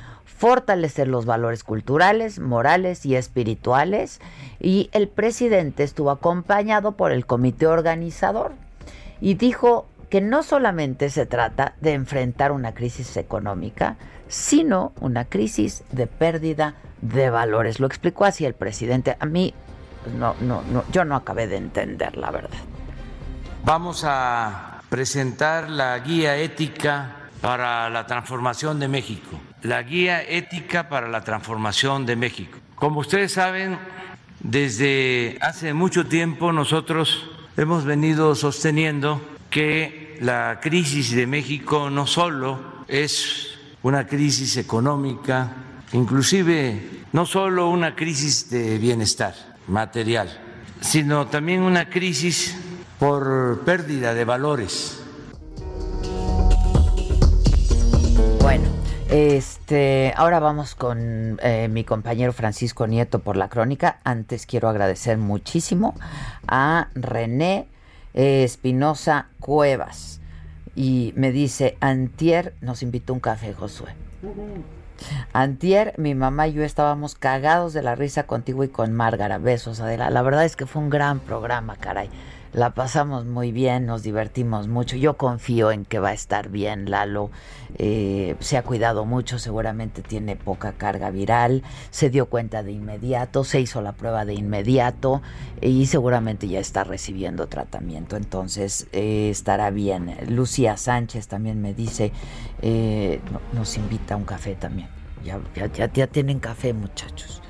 [SPEAKER 6] fortalecer los valores culturales, morales y espirituales. Y el presidente estuvo acompañado por el comité organizador y dijo que no solamente se trata de enfrentar una crisis económica, sino una crisis de pérdida de valores. Lo explicó así el presidente. A mí, pues, no, no, yo no acabé de entender la verdad.
[SPEAKER 17] Vamos a presentar la guía ética para la transformación de México la guía ética para la transformación de México. Como ustedes saben, desde hace mucho tiempo nosotros hemos venido sosteniendo que la crisis de México no solo es una crisis económica, inclusive no solo una crisis de bienestar material, sino también una crisis por pérdida de valores.
[SPEAKER 6] Bueno, este, ahora vamos con eh, mi compañero Francisco Nieto por la crónica. Antes quiero agradecer muchísimo a René eh, Espinosa Cuevas. Y me dice, Antier nos invitó un café, Josué. Antier, mi mamá y yo estábamos cagados de la risa contigo y con Márgara. Besos, Adela. La verdad es que fue un gran programa, caray la pasamos muy bien, nos divertimos mucho. Yo confío en que va a estar bien Lalo. Eh, se ha cuidado mucho, seguramente tiene poca carga viral, se dio cuenta de inmediato, se hizo la prueba de inmediato y seguramente ya está recibiendo tratamiento. Entonces eh, estará bien. Lucía Sánchez también me dice, eh, nos invita a un café también. Ya, ya, ya, ya tienen café muchachos.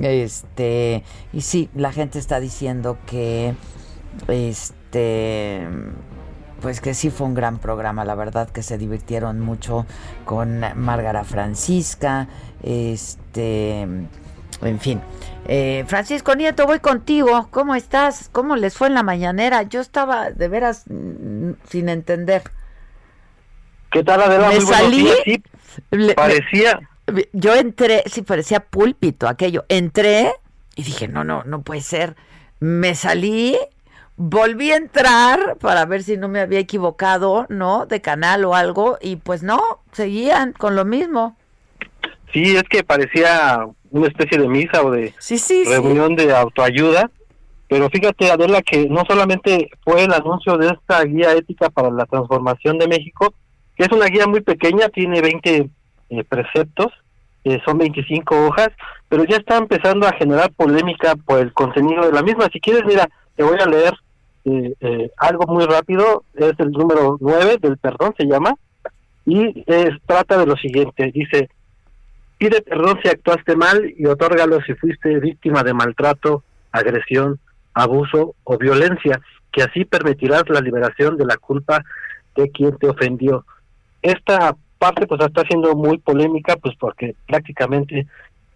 [SPEAKER 6] Este, y sí, la gente está diciendo que este pues que sí fue un gran programa, la verdad que se divirtieron mucho con Márgara Francisca, este, en fin. Eh, Francisco Nieto, voy contigo. ¿Cómo estás? ¿Cómo les fue en la mañanera? Yo estaba de veras mm, sin entender.
[SPEAKER 18] ¿Qué tal, Adela?
[SPEAKER 6] Me
[SPEAKER 18] Muy
[SPEAKER 6] salí.
[SPEAKER 18] días. Sí,
[SPEAKER 6] le-
[SPEAKER 18] parecía,
[SPEAKER 6] yo entré, sí, parecía púlpito aquello. Entré y dije, no, no, no puede ser. Me salí, volví a entrar para ver si no me había equivocado, ¿no? De canal o algo. Y pues no, seguían con lo mismo.
[SPEAKER 18] sí, es que parecía una especie de misa o de
[SPEAKER 6] Sí, sí, sí.
[SPEAKER 18] reunión de autoayuda. Pero fíjate, Adela, que no solamente fue el anuncio de esta guía ética para la transformación de México, que es una guía muy pequeña, tiene 20 eh, preceptos, eh, son 25 hojas, pero ya está empezando a generar polémica por el contenido de la misma. Si quieres, mira, te voy a leer eh, eh, algo muy rápido, es el número 9 del perdón, se llama, y es, trata de lo siguiente, dice, pide perdón si actuaste mal y otórgalo si fuiste víctima de maltrato, agresión, abuso o violencia, que así permitirás la liberación de la culpa de quien te ofendió. Esta parte pues está siendo muy polémica pues porque prácticamente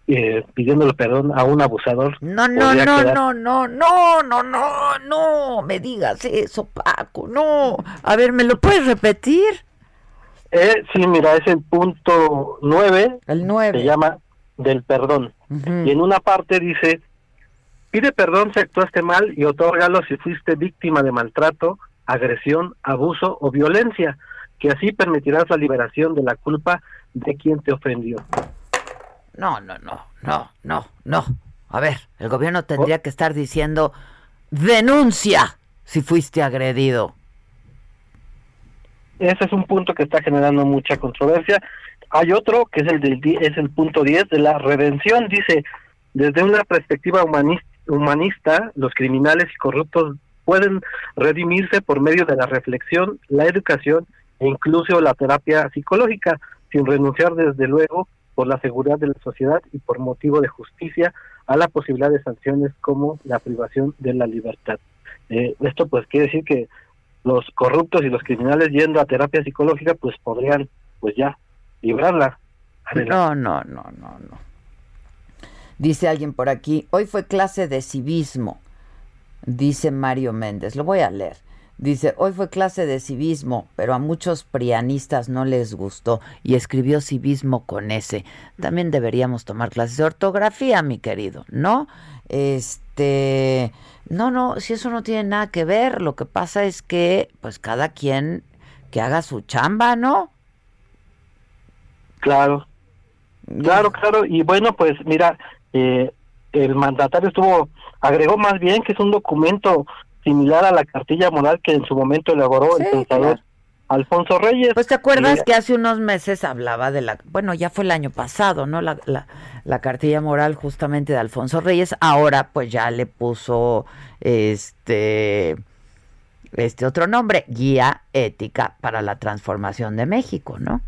[SPEAKER 18] eh, pidiéndole perdón a un abusador.
[SPEAKER 6] No, no, no,
[SPEAKER 18] quedar-
[SPEAKER 6] no, no, no, no, no, no, me digas eso, Paco, no. A ver, ¿me lo puedes repetir?
[SPEAKER 18] Eh, sí, mira, es el punto 9.
[SPEAKER 6] El 9.
[SPEAKER 18] Se llama del perdón.
[SPEAKER 6] Ujú.
[SPEAKER 18] Y en una parte dice, pide perdón si actuaste mal y otórgalo si fuiste víctima de maltrato, agresión, abuso o violencia, que así permitirás la liberación de la culpa de quien te ofendió.
[SPEAKER 6] No, no, no, no, no, no. A ver, el gobierno tendría que estar diciendo, denuncia si fuiste agredido.
[SPEAKER 18] Ese es un punto que está generando mucha controversia. Hay otro que es el del es el punto 10 de la redención, dice, desde una perspectiva humanis- humanista, los criminales y corruptos pueden redimirse por medio de la reflexión, la educación e incluso la terapia psicológica, sin renunciar desde luego por la seguridad de la sociedad y por motivo de justicia a la posibilidad de sanciones como la privación de la libertad. Eh, esto pues quiere decir que los corruptos y los criminales yendo a terapia psicológica pues podrían pues ya librarla.
[SPEAKER 6] No, no, no, no, no. Dice alguien por aquí, hoy fue clase de civismo, dice Mario Méndez, lo voy a leer. Dice, hoy fue clase de civismo, pero a muchos prianistas no les gustó y escribió civismo con ese. También deberíamos tomar clases de ortografía, mi querido, ¿no? Este, no, no, si eso no tiene nada que ver, lo que pasa es que, pues cada quien que haga su chamba, ¿no?
[SPEAKER 18] Claro, claro, claro. Y bueno, pues mira, eh, el mandatario estuvo, agregó más bien que es un documento similar a la cartilla moral que en su momento elaboró el pensador
[SPEAKER 6] claro.
[SPEAKER 18] Alfonso Reyes.
[SPEAKER 6] Pues te acuerdas
[SPEAKER 18] Y-
[SPEAKER 6] que hace unos meses hablaba de la, bueno, ya fue el año pasado, ¿no? La, la, la cartilla moral justamente de Alfonso Reyes. Ahora pues ya le puso este, este otro nombre, Guía Ética para la Transformación de México, ¿no?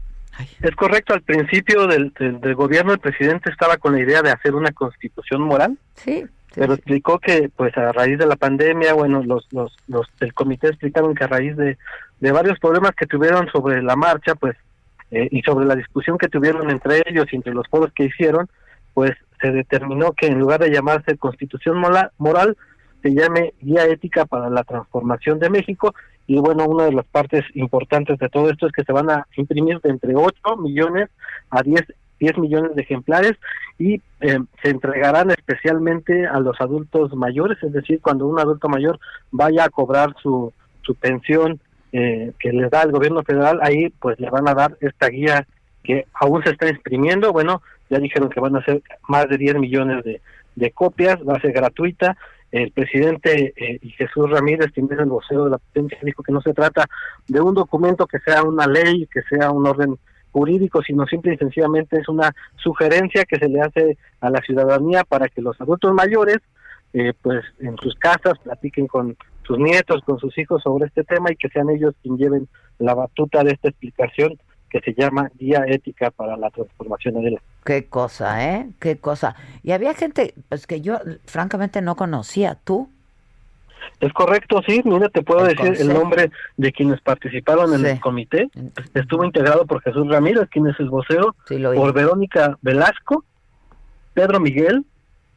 [SPEAKER 18] Es correcto, al principio del, del, del gobierno el presidente estaba con la idea de hacer una constitución moral.
[SPEAKER 6] Sí.
[SPEAKER 18] Pero explicó que pues a raíz de la pandemia, bueno, los los los del comité explicaron que a raíz de, de varios problemas que tuvieron sobre la marcha, pues eh, y sobre la discusión que tuvieron entre ellos y entre los foros que hicieron, pues se determinó que en lugar de llamarse Constitución mola- Moral, se llame Guía Ética para la Transformación de México. Y bueno, una de las partes importantes de todo esto es que se van a imprimir de entre 8 millones a 10, 10 millones de ejemplares y eh, se entregarán especialmente a los adultos mayores, es decir, cuando un adulto mayor vaya a cobrar su, su pensión eh, que les da el gobierno federal, ahí pues le van a dar esta guía que aún se está imprimiendo, bueno, ya dijeron que van a ser más de 10 millones de, de copias, va a ser gratuita, el presidente eh, Jesús Ramírez, es el vocero de la presidencia, dijo que no se trata de un documento que sea una ley, que sea un orden jurídico, sino simple y sencillamente es una sugerencia que se le hace a la ciudadanía para que los adultos mayores, eh, pues en sus casas, platiquen con sus nietos, con sus hijos sobre este tema y que sean ellos quien lleven la batuta de esta explicación que se llama Guía Ética para la Transformación de la
[SPEAKER 6] Qué cosa, ¿eh? Qué cosa. Y había gente pues que yo francamente no conocía. ¿Tú?
[SPEAKER 18] Es correcto, sí. Mira, te puedo decir el nombre de quienes participaron en el comité. Estuvo integrado por Jesús Ramírez, quien es el vocero, por Verónica Velasco, Pedro Miguel,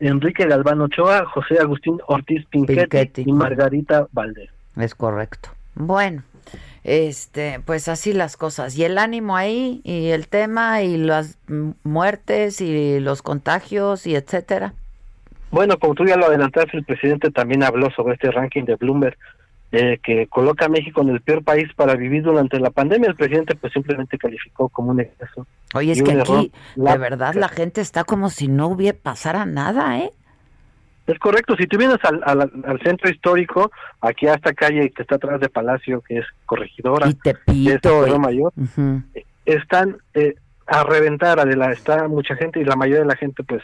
[SPEAKER 18] Enrique Galván Ochoa, José Agustín Ortiz Pinquetti, y Margarita Valdés.
[SPEAKER 6] Es correcto. Bueno, este, pues así las cosas. Y el ánimo ahí, y el tema, y las muertes, y los contagios, y etcétera.
[SPEAKER 18] Bueno, como tú ya lo adelantaste, el presidente también habló sobre este ranking de Bloomberg eh, que coloca a México en el peor país para vivir durante la pandemia. El presidente pues simplemente calificó como un exceso.
[SPEAKER 6] Oye, es que aquí, de verdad, la gente está como si no hubiera pasara nada, ¿eh?
[SPEAKER 18] Es correcto, si tú vienes al, al, centro histórico, aquí a esta calle que está atrás de Palacio, que es Corregidora,
[SPEAKER 6] y Tepito,
[SPEAKER 18] y... Mayor, están eh, a reventar, Adela, está mucha gente y la mayoría de la gente pues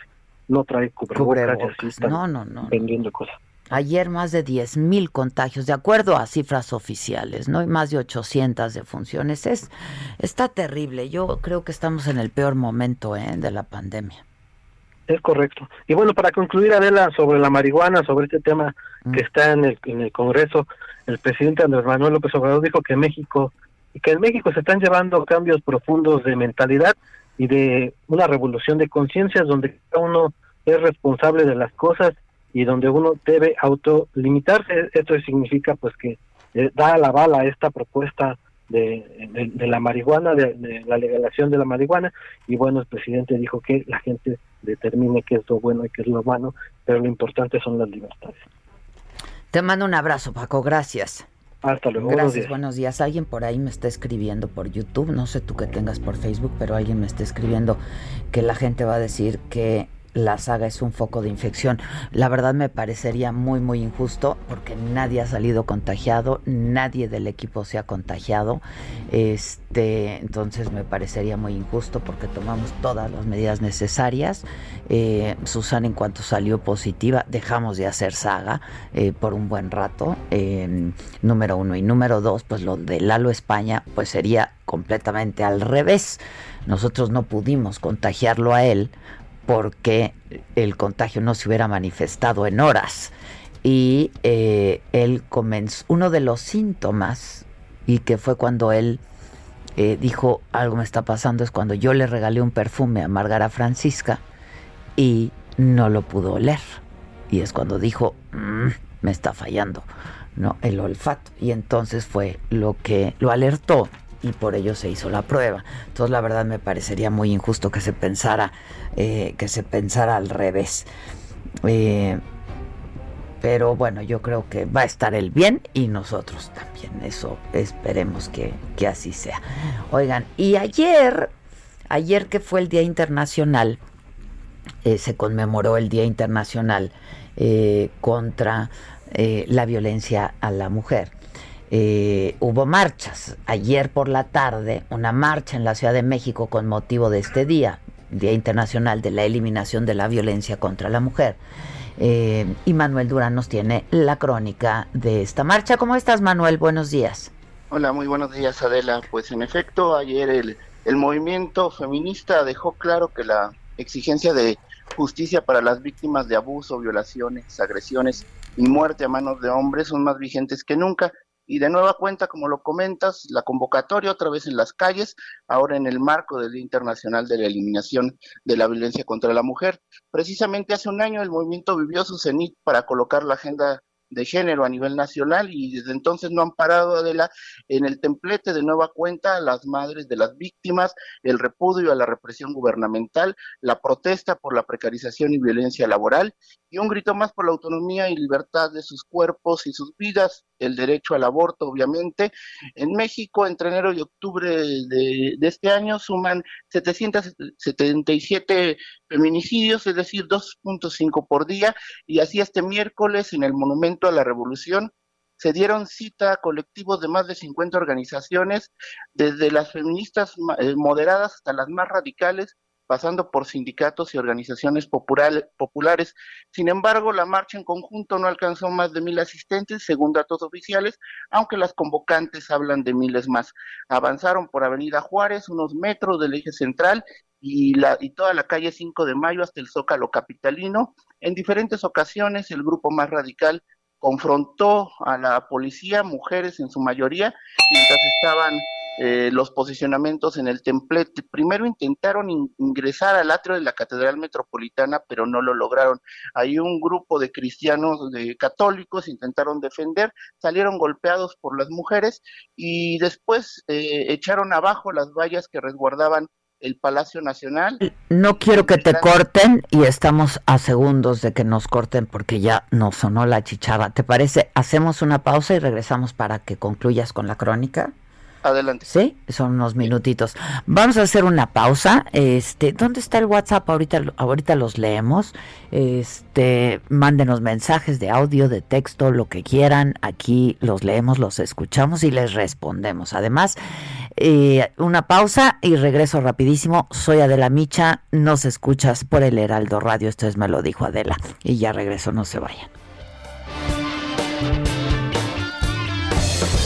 [SPEAKER 18] no trae cubrebocas,
[SPEAKER 6] no, no, no,
[SPEAKER 18] vendiendo cosas.
[SPEAKER 6] Ayer más de 10 mil contagios, de acuerdo a cifras oficiales, ¿no? Y más de 800 defunciones. Es, está terrible. Yo creo que estamos en el peor momento ¿eh? de la pandemia.
[SPEAKER 18] Es correcto. Y bueno, para concluir, Adela, sobre la marihuana, sobre este tema que mm. está en el, en el Congreso, el presidente Andrés Manuel López Obrador dijo que México, que en México se están llevando cambios profundos de mentalidad y de una revolución de conciencias donde cada uno es responsable de las cosas y donde uno debe autolimitarse. Esto significa pues que eh, da la bala esta propuesta de, de, la marihuana, de, la legalización de la marihuana, y bueno, el presidente dijo que la gente determine qué es lo bueno y qué es lo malo, pero lo importante son las libertades.
[SPEAKER 6] Te mando un abrazo, Paco, gracias.
[SPEAKER 18] Hasta luego.
[SPEAKER 6] Gracias, buenos días. Alguien por ahí me está escribiendo por YouTube, no sé tú qué tengas por Facebook, pero alguien me está escribiendo que la gente va a decir que la saga es un foco de infección. La verdad me parecería muy, muy injusto porque nadie ha salido contagiado, nadie del equipo se ha contagiado. Este, entonces me parecería muy injusto porque tomamos todas las medidas necesarias. Eh, Susana, en cuanto salió positiva, dejamos de hacer saga eh, por un buen rato. número uno. Y número dos, pues lo de Lalo España, pues sería completamente al revés. Nosotros no pudimos contagiarlo a él porque el contagio no se hubiera manifestado en horas. Y eh, él comenzó, uno de los síntomas, y que fue cuando él eh, dijo, algo me está pasando, es cuando yo le regalé un perfume a Margara Francisca y no lo pudo oler. Y es cuando dijo, mm, me está fallando, ¿no? El olfato. Y entonces fue lo que lo alertó y por ello se hizo la prueba. Entonces la verdad me parecería muy injusto que se pensara, eh, que se pensara al revés. Eh, pero bueno, yo creo que va a estar el bien y nosotros también. Eso esperemos que, así sea. Oigan, y ayer, ayer que fue el Día Internacional, eh, se conmemoró el Día Internacional contra la violencia a la mujer. Eh, hubo marchas. Ayer por la tarde, una marcha en la Ciudad de México con motivo de este día, Día Internacional de la Eliminación de la Violencia contra la Mujer. Eh, y Manuel Durán nos tiene la crónica de esta marcha. ¿Cómo estás, Manuel? Buenos días.
[SPEAKER 19] Hola, muy buenos días, Adela. Pues en efecto, ayer el, el movimiento feminista dejó claro que la exigencia de justicia para las víctimas de abuso, violaciones, agresiones y muerte a manos de hombres son más vigentes que nunca y de nueva cuenta, como lo comentas, la convocatoria otra vez en las calles, ahora en el marco del Día Internacional de la Eliminación de la Violencia contra la Mujer. Precisamente hace un año el movimiento vivió su cenit para colocar la agenda de género a nivel nacional y desde entonces no han parado de la, en el templete de nueva cuenta las madres de las víctimas, el repudio a la represión gubernamental, la protesta por la precarización y violencia laboral y un grito más por la autonomía y libertad de sus cuerpos y sus vidas, el derecho al aborto obviamente. En México entre enero y octubre de, este año suman 777 feminicidios, es decir, 2.5 por día y así este miércoles en el monumento a la revolución, se dieron cita a colectivos de más de 50 organizaciones, desde las feministas eh, moderadas hasta las más radicales, pasando por sindicatos y organizaciones populares. Sin embargo, la marcha en conjunto no alcanzó más de mil asistentes, según datos oficiales, aunque las convocantes hablan de miles más. Avanzaron por Avenida Juárez, unos metros del eje central y, la, toda la calle 5 de Mayo hasta el Zócalo Capitalino. En diferentes ocasiones, el grupo más radical confrontó a la policía, mujeres en su mayoría, mientras estaban eh, los posicionamientos en el templete. Primero intentaron ingresar al atrio de la Catedral Metropolitana, pero no lo lograron. Hay un grupo de cristianos de católicos intentaron defender, salieron golpeados por las mujeres y después eh, echaron abajo las vallas que resguardaban el Palacio Nacional.
[SPEAKER 6] No quiero que te corten y estamos a segundos de que nos corten porque ya nos sonó la chichaba. ¿Te parece? Hacemos una pausa y regresamos para que concluyas con la crónica.
[SPEAKER 19] Adelante.
[SPEAKER 6] Sí, son unos minutitos. Vamos a hacer una pausa. Este, ¿dónde está el WhatsApp? Ahorita, ahorita los leemos. Este, mándenos mensajes de audio, de texto, lo que quieran. Aquí los leemos, los escuchamos y les respondemos. Además, eh, una pausa y regreso rapidísimo. Soy Adela Micha. Nos escuchas por el Heraldo Radio. Esto es Me lo dijo Adela. Y ya regreso, no se vayan.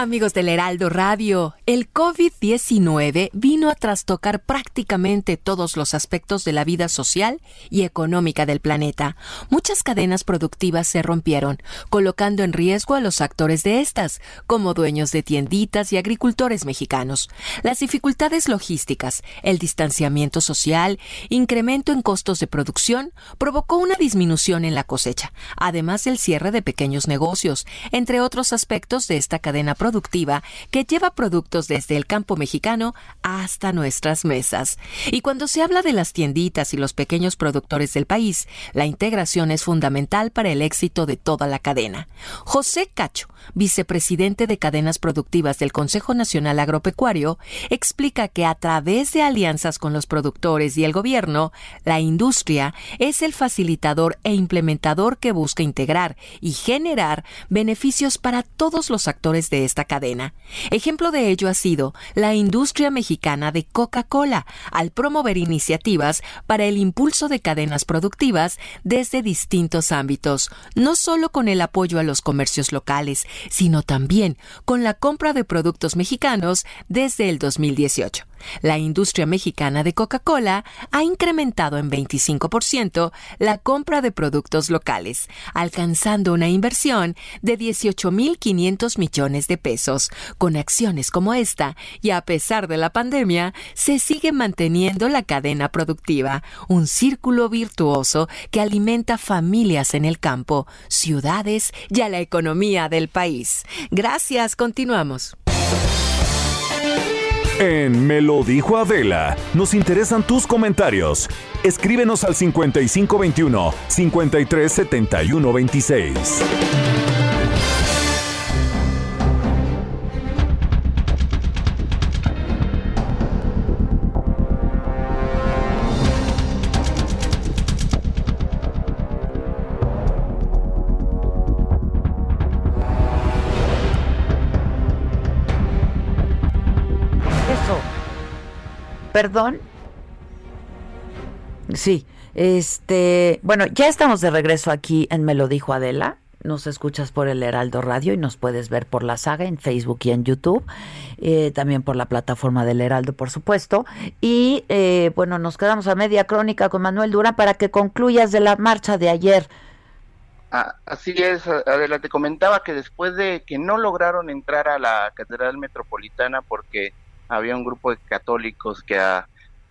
[SPEAKER 20] Amigos del Heraldo Radio, el COVID-19 vino a trastocar prácticamente todos los aspectos de la vida social y económica del planeta. Muchas cadenas productivas se rompieron, colocando en riesgo a los actores de estas, como dueños de tienditas y agricultores mexicanos. Las dificultades logísticas, el distanciamiento social, incremento en costos de producción, provocó una disminución en la cosecha, además del cierre de pequeños negocios, entre otros aspectos de esta cadena productiva productiva que lleva productos desde el campo mexicano hasta nuestras mesas. Y cuando se habla de las tienditas y los pequeños productores del país, la integración es fundamental para el éxito de toda la cadena. José Cacho, vicepresidente de cadenas productivas del Consejo Nacional Agropecuario, explica que a través de alianzas con los productores y el gobierno, la industria es el facilitador e implementador que busca integrar y generar beneficios para todos los actores de esta cadena. Ejemplo de ello ha sido la industria mexicana de Coca-Cola, al promover iniciativas para el impulso de cadenas productivas desde distintos ámbitos, no solo con el apoyo a los comercios locales, sino también con la compra de productos mexicanos desde el 2018. La industria mexicana de Coca-Cola ha incrementado en 25% la compra de productos locales, alcanzando una inversión de 18.500 millones de pesos. Con acciones como esta, y a pesar de la pandemia, se sigue manteniendo la cadena productiva, un círculo virtuoso que alimenta familias en el campo, ciudades y a la economía del país. Gracias, continuamos.
[SPEAKER 2] En Me lo dijo Adela, nos interesan tus comentarios. Escríbenos al 5521 537126.
[SPEAKER 6] Perdón. Sí, este, bueno, ya estamos de regreso aquí en Me lo dijo Adela. Nos escuchas por el Heraldo Radio y nos puedes ver por la saga en Facebook y en YouTube, eh, también por la plataforma del Heraldo, por supuesto. Y eh, bueno, nos quedamos a media crónica con Manuel Durán para que concluyas de la marcha de ayer.
[SPEAKER 19] Ah, así es, Adela, te comentaba que después de que no lograron entrar a la Catedral Metropolitana porque había un grupo de católicos que,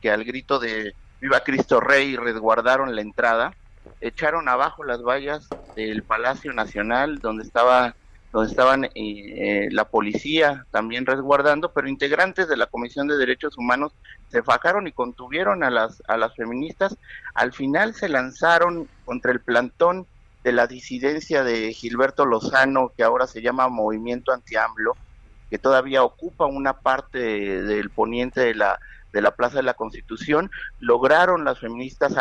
[SPEAKER 19] que al grito de Viva Cristo Rey resguardaron la entrada, echaron abajo las vallas del Palacio Nacional donde estaba donde estaban eh, eh, la policía también resguardando, pero integrantes de la Comisión de Derechos Humanos se fajaron y contuvieron a las a las feministas. Al final se lanzaron contra el plantón de la disidencia de Gilberto Lozano, que ahora se llama Movimiento Anti-AMLO, que todavía ocupa una parte del poniente de la de la Plaza de la Constitución, lograron las feministas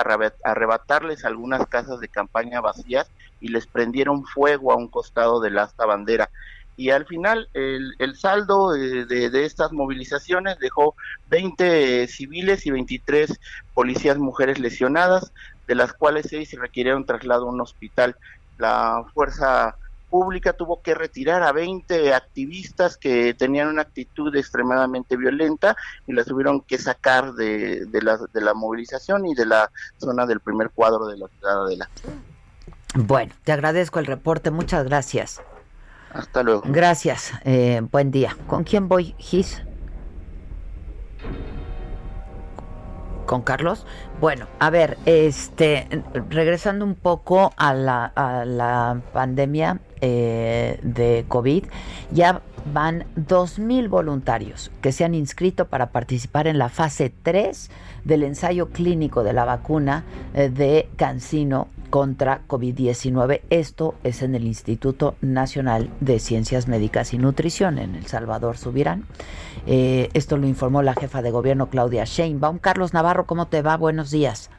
[SPEAKER 19] arrebatarles algunas casas de campaña vacías y les prendieron fuego a un costado del asta bandera. Y al final el, saldo de, estas movilizaciones dejó 20 civiles y 23 policías mujeres lesionadas, de las cuales seis requirieron traslado a un hospital. La fuerza pública tuvo que retirar a 20 activistas que tenían una actitud extremadamente violenta y las tuvieron que sacar de, de, la, de la movilización y de la zona del primer cuadro de la ciudad de la.
[SPEAKER 6] Bueno, te agradezco el reporte, muchas gracias.
[SPEAKER 19] Hasta luego.
[SPEAKER 6] Gracias, eh, buen día. ¿Con quién voy, Gis? con Carlos. Bueno, a ver, este, regresando un poco a la, a la pandemia eh, de COVID, ya van 2.000 voluntarios que se han inscrito para participar en la fase 3 del ensayo clínico de la vacuna eh, de Cancino contra COVID-19. Esto es en el Instituto Nacional de Ciencias Médicas y Nutrición en El Salvador Subirán. Eh, esto lo informó la jefa de gobierno Claudia Sheinbaum. Carlos Navarro, ¿cómo te va? Buenos días.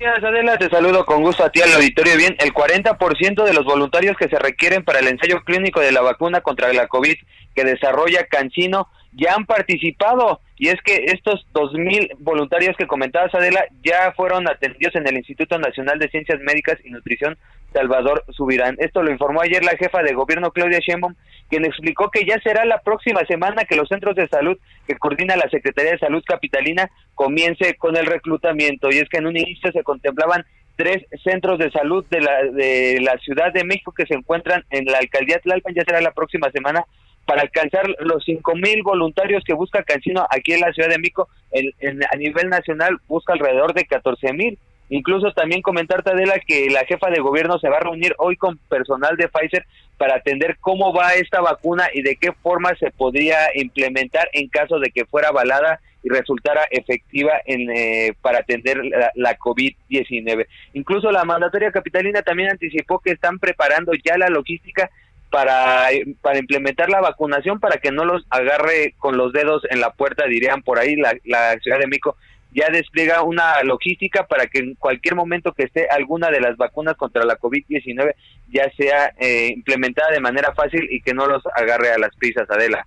[SPEAKER 21] Gracias, Adela. Te saludo con gusto a ti al auditorio. Bien, el 40% de los voluntarios que se requieren para el ensayo clínico de la vacuna contra la COVID que desarrolla Cancino ya han participado y es que estos 2.000 voluntarios que comentabas, Adela, ya fueron atendidos en el Instituto Nacional de Ciencias Médicas y Nutrición Salvador Subirán. Esto lo informó ayer la jefa de gobierno Claudia Sheinbaum, quien explicó que ya será la próxima semana que los centros de salud que coordina la Secretaría de Salud Capitalina comience con el reclutamiento. Y es que en un inicio se contemplaban tres centros de salud de la, de la Ciudad de México que se encuentran en la alcaldía Tlalpan, ya será la próxima semana para alcanzar los cinco mil voluntarios que busca Cancino aquí en la Ciudad de México, en, a nivel nacional busca alrededor de 14 mil. Incluso también comentar, Tadela, que la jefa de gobierno se va a reunir hoy con personal de Pfizer para atender cómo va esta vacuna y de qué forma se podría implementar en caso de que fuera avalada y resultara efectiva en, eh, para atender la, la COVID-19. Incluso la mandatoria capitalina también anticipó que están preparando ya la logística para, para implementar la vacunación para que no los agarre con los dedos en la puerta, dirían por ahí, la, la Ciudad de México ya despliega una logística para que en cualquier momento que esté alguna de las vacunas contra la COVID-19 ya sea eh, implementada de manera fácil y que no los agarre a las prisas, Adela.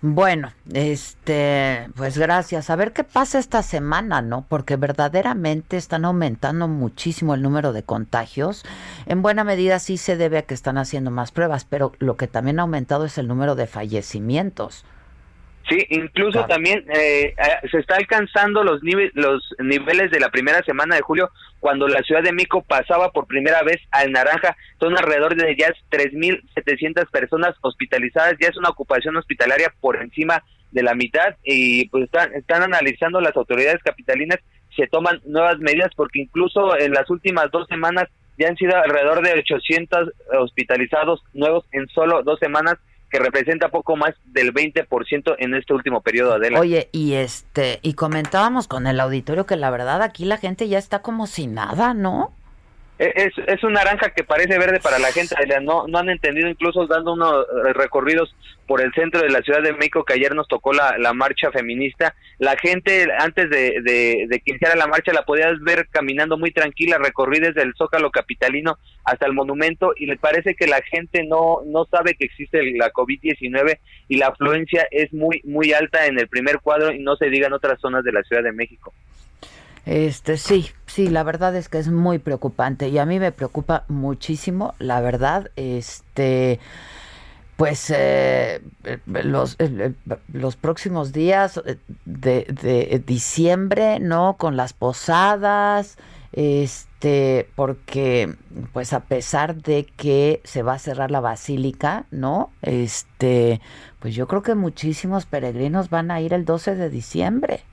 [SPEAKER 6] Bueno, este, pues gracias. A ver qué pasa esta semana, ¿no? Porque verdaderamente están aumentando muchísimo el número de contagios. En buena medida sí se debe a que están haciendo más pruebas, pero lo que también ha aumentado es el número de fallecimientos.
[SPEAKER 21] Sí, incluso también eh, eh, se está alcanzando los, los niveles de la primera semana de julio cuando la Ciudad de México pasaba por primera vez al naranja. Son alrededor de ya 3.700 personas hospitalizadas, ya es una ocupación hospitalaria por encima de la mitad y pues están, están analizando las autoridades capitalinas. Se toman nuevas medidas porque incluso en las últimas dos semanas ya han sido alrededor de 800 hospitalizados nuevos en solo dos semanas que representa poco más del 20% en este último periodo, Adela.
[SPEAKER 6] Oye, y este, y comentábamos con el auditorio que la verdad aquí la gente ya está como sin nada, ¿no?
[SPEAKER 21] E, es, es un naranja que parece verde para la gente, no, no han entendido, incluso dando unos recorridos por el centro de la Ciudad de México, que ayer nos tocó la, la marcha feminista, la gente antes de, de, de que iniciara la marcha la podías ver caminando muy tranquila, recorrí desde el Zócalo Capitalino hasta el monumento y le parece que la gente no, no sabe que existe la COVID-19 y la afluencia es muy, muy alta en el primer cuadro y no se diga en otras zonas de la Ciudad de México.
[SPEAKER 6] Este, sí, sí, la verdad es que es muy preocupante y a mí me preocupa muchísimo, la verdad, este, pues eh, los, los próximos días de, de diciembre, ¿no? Con las posadas, este, porque pues a pesar de que se va a cerrar la basílica, ¿no? Este, pues yo creo que muchísimos peregrinos van a ir el 12 de diciembre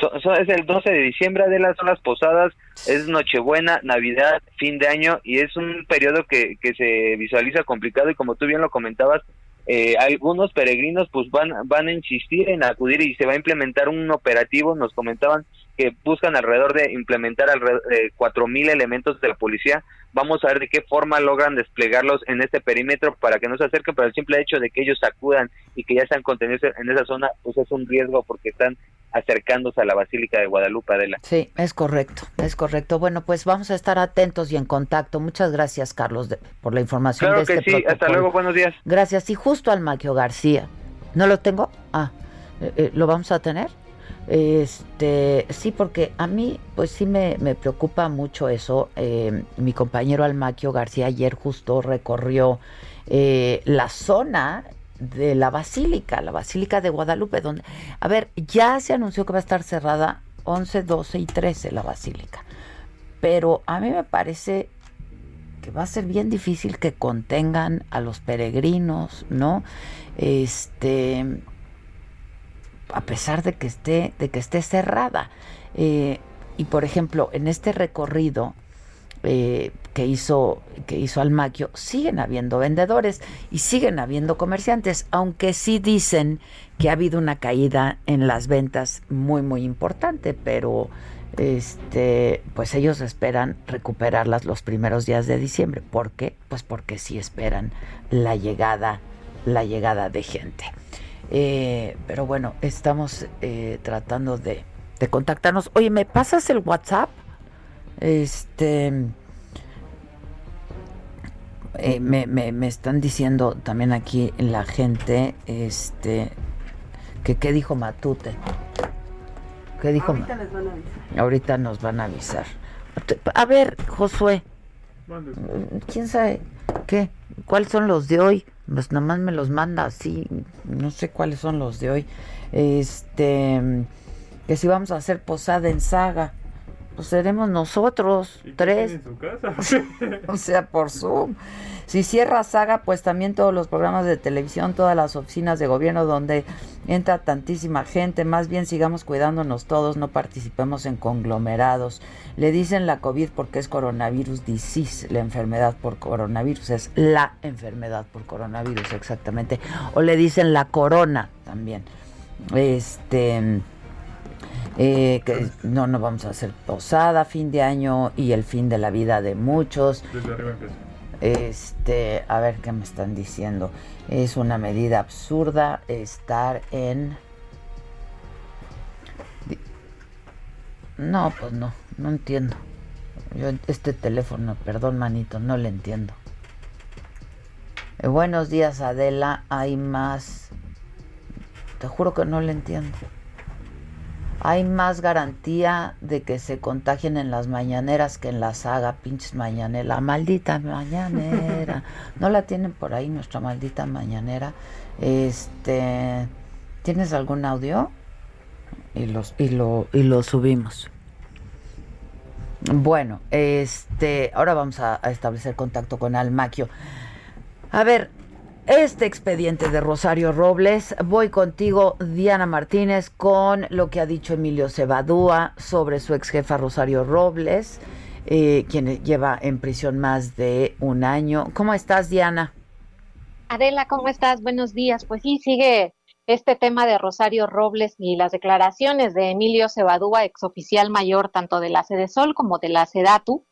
[SPEAKER 21] es el 12 de diciembre de las zonas posadas, es Nochebuena, Navidad, fin de año y es un periodo que, que se visualiza complicado y como tú bien lo comentabas, eh, algunos peregrinos pues van, van a insistir en acudir y se va a implementar un operativo, nos comentaban que buscan alrededor de implementar alrededor de 4.000 elementos de la policía. Vamos a ver de qué forma logran desplegarlos en este perímetro para que no se acerquen, pero el simple hecho de que ellos acudan y que ya están contenidos en esa zona, pues es un riesgo porque están acercándose a la Basílica de Guadalupe, Adela.
[SPEAKER 6] Sí, es correcto, es correcto. Bueno, pues vamos a estar atentos y en contacto. Muchas gracias, Carlos, por la información.
[SPEAKER 21] Claro
[SPEAKER 6] de
[SPEAKER 21] que
[SPEAKER 6] este
[SPEAKER 21] sí, hasta luego, buenos días.
[SPEAKER 6] Gracias. Y justo al Maquio García. ¿No lo tengo? Ah, eh, eh, ¿lo vamos a tener? Este, sí, porque a mí, pues sí me, me preocupa mucho eso. Eh, mi compañero Almaquio García ayer justo recorrió eh, la zona de la Basílica, la Basílica de Guadalupe, donde, a ver, ya se anunció que va a estar cerrada 11, 12 y 13 la Basílica. Pero a mí me parece que va a ser bien difícil que contengan a los peregrinos, ¿no? Este, a pesar de que esté, de que esté cerrada. Eh, y por ejemplo, en este recorrido eh, que hizo, que hizo Almaquio, siguen habiendo vendedores y siguen habiendo comerciantes, aunque sí dicen que ha habido una caída en las ventas muy, muy importante, pero este, pues ellos esperan recuperarlas los primeros días de diciembre. ¿Por qué? Pues porque sí esperan la llegada, la llegada de gente. Eh, pero bueno, estamos eh, tratando de, de contactarnos. Oye, ¿me pasas el WhatsApp? Este. eh, me, me, me están diciendo también aquí la gente, este, que qué dijo Matute. ¿Qué dijo?
[SPEAKER 13] Ahorita les van a avisar.
[SPEAKER 6] Ahorita nos van a avisar. A ver, Josué, ¿quién sabe qué? ¿Cuáles son los de hoy? Pues nada más me los manda así, no sé cuáles son los de hoy. Este, que si vamos a hacer posada en saga, pues seremos nosotros, tres.
[SPEAKER 22] en su casa?
[SPEAKER 6] o sea, por Zoom. Si cierra Saga, pues también todos los programas de televisión, todas las oficinas de gobierno donde entra tantísima gente, más bien sigamos cuidándonos todos, no participemos en conglomerados. Le dicen la COVID porque es coronavirus disease, la enfermedad por coronavirus, es la enfermedad por coronavirus exactamente. O le dicen la corona también. Este eh, que no, no vamos a hacer posada, fin de año y el fin de la vida de muchos.
[SPEAKER 22] Desde arriba empieza.
[SPEAKER 6] Este, a ver qué me están diciendo. Es una medida absurda estar en. No, pues no, no entiendo. Yo este teléfono, perdón manito, no le entiendo. Eh, buenos días Adela, hay más. Te juro que no le entiendo. Hay más garantía de que se contagien en las mañaneras que en la saga, pinches mañaneras. La maldita mañanera. ¿No la tienen por ahí, nuestra maldita mañanera? Este, ¿tienes algún audio? Y los, y lo, y lo subimos. Bueno, este, ahora vamos a, a establecer contacto con Almaquio. A ver, este expediente de Rosario Robles, voy contigo, Diana Martínez, con lo que ha dicho Emilio Cebadúa sobre su ex jefa Rosario Robles, eh, quien lleva en prisión más de un año. ¿Cómo estás, Diana?
[SPEAKER 23] Adela, ¿cómo estás? Buenos días. Pues sí, sigue este tema de Rosario Robles y las declaraciones de Emilio Cebadúa, exoficial mayor tanto de la Sol como de la SEDATU.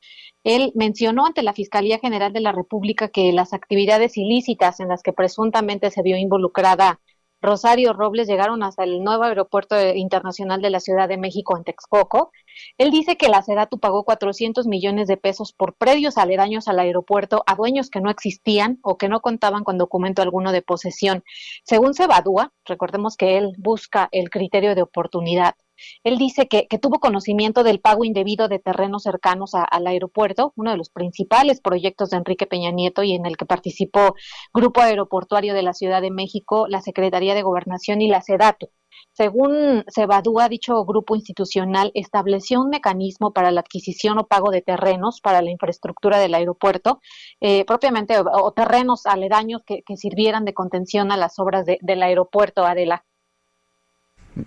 [SPEAKER 23] Él mencionó ante la Fiscalía General de la República que las actividades ilícitas en las que presuntamente se vio involucrada Rosario Robles llegaron hasta el nuevo aeropuerto internacional de la Ciudad de México en Texcoco. Él dice que la Sedatu pagó 400 millones de pesos por predios aledaños al aeropuerto a dueños que no existían o que no contaban con documento alguno de posesión. Según Cebadúa, recordemos que él busca el criterio de oportunidad. Él dice que, tuvo conocimiento del pago indebido de terrenos cercanos a, al aeropuerto, uno de los principales proyectos de Enrique Peña Nieto y en el que participó Grupo Aeroportuario de la Ciudad de México, la Secretaría de Gobernación y la SEDATU. Según Cebadúa, dicho grupo institucional estableció un mecanismo para la adquisición o pago de terrenos para la infraestructura del aeropuerto, eh, propiamente, o, o, terrenos aledaños que, sirvieran de contención a las obras de, del aeropuerto, Adela.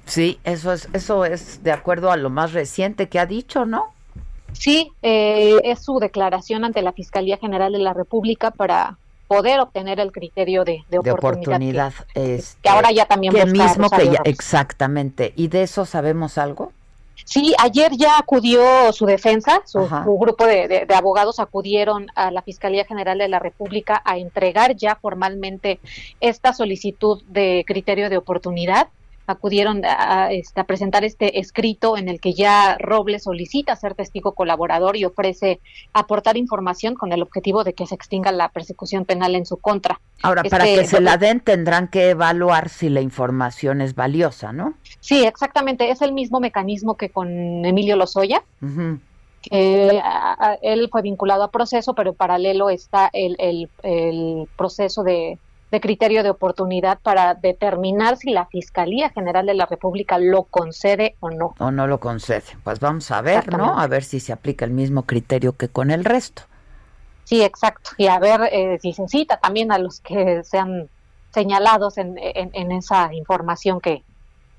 [SPEAKER 6] Sí, eso es, eso es de acuerdo a lo más reciente que ha dicho, ¿no?
[SPEAKER 23] Sí, eh, es su declaración ante la Fiscalía General de la República para poder obtener el criterio de, de oportunidad.
[SPEAKER 6] De oportunidad
[SPEAKER 23] que,
[SPEAKER 6] este,
[SPEAKER 23] que, ahora ya también
[SPEAKER 6] que
[SPEAKER 23] busca
[SPEAKER 6] mismo que ya, exactamente. ¿Y de eso sabemos algo?
[SPEAKER 23] Sí, ayer ya acudió su defensa, su, su grupo de, de- de abogados acudieron a la Fiscalía General de la República a entregar ya formalmente esta solicitud de criterio de oportunidad. Acudieron a, a, este, a presentar este escrito en el que ya Robles solicita ser testigo colaborador y ofrece aportar información con el objetivo de que se extinga la persecución penal en su contra.
[SPEAKER 6] Ahora, para
[SPEAKER 23] Este,
[SPEAKER 6] que se la den tendrán que evaluar si la información es valiosa, ¿no?
[SPEAKER 23] Sí, exactamente. Es el mismo mecanismo que con Emilio Lozoya. A- a- él fue vinculado a proceso, pero en paralelo está el, el- el proceso de, de criterio de oportunidad para determinar si la Fiscalía General de la República lo concede o no.
[SPEAKER 6] O no lo concede. Pues vamos a ver, ¿no? A ver si se aplica el mismo criterio que con el resto.
[SPEAKER 23] Sí, exacto. Y a ver eh, si se cita también a los que sean señalados en, en- en esa información que,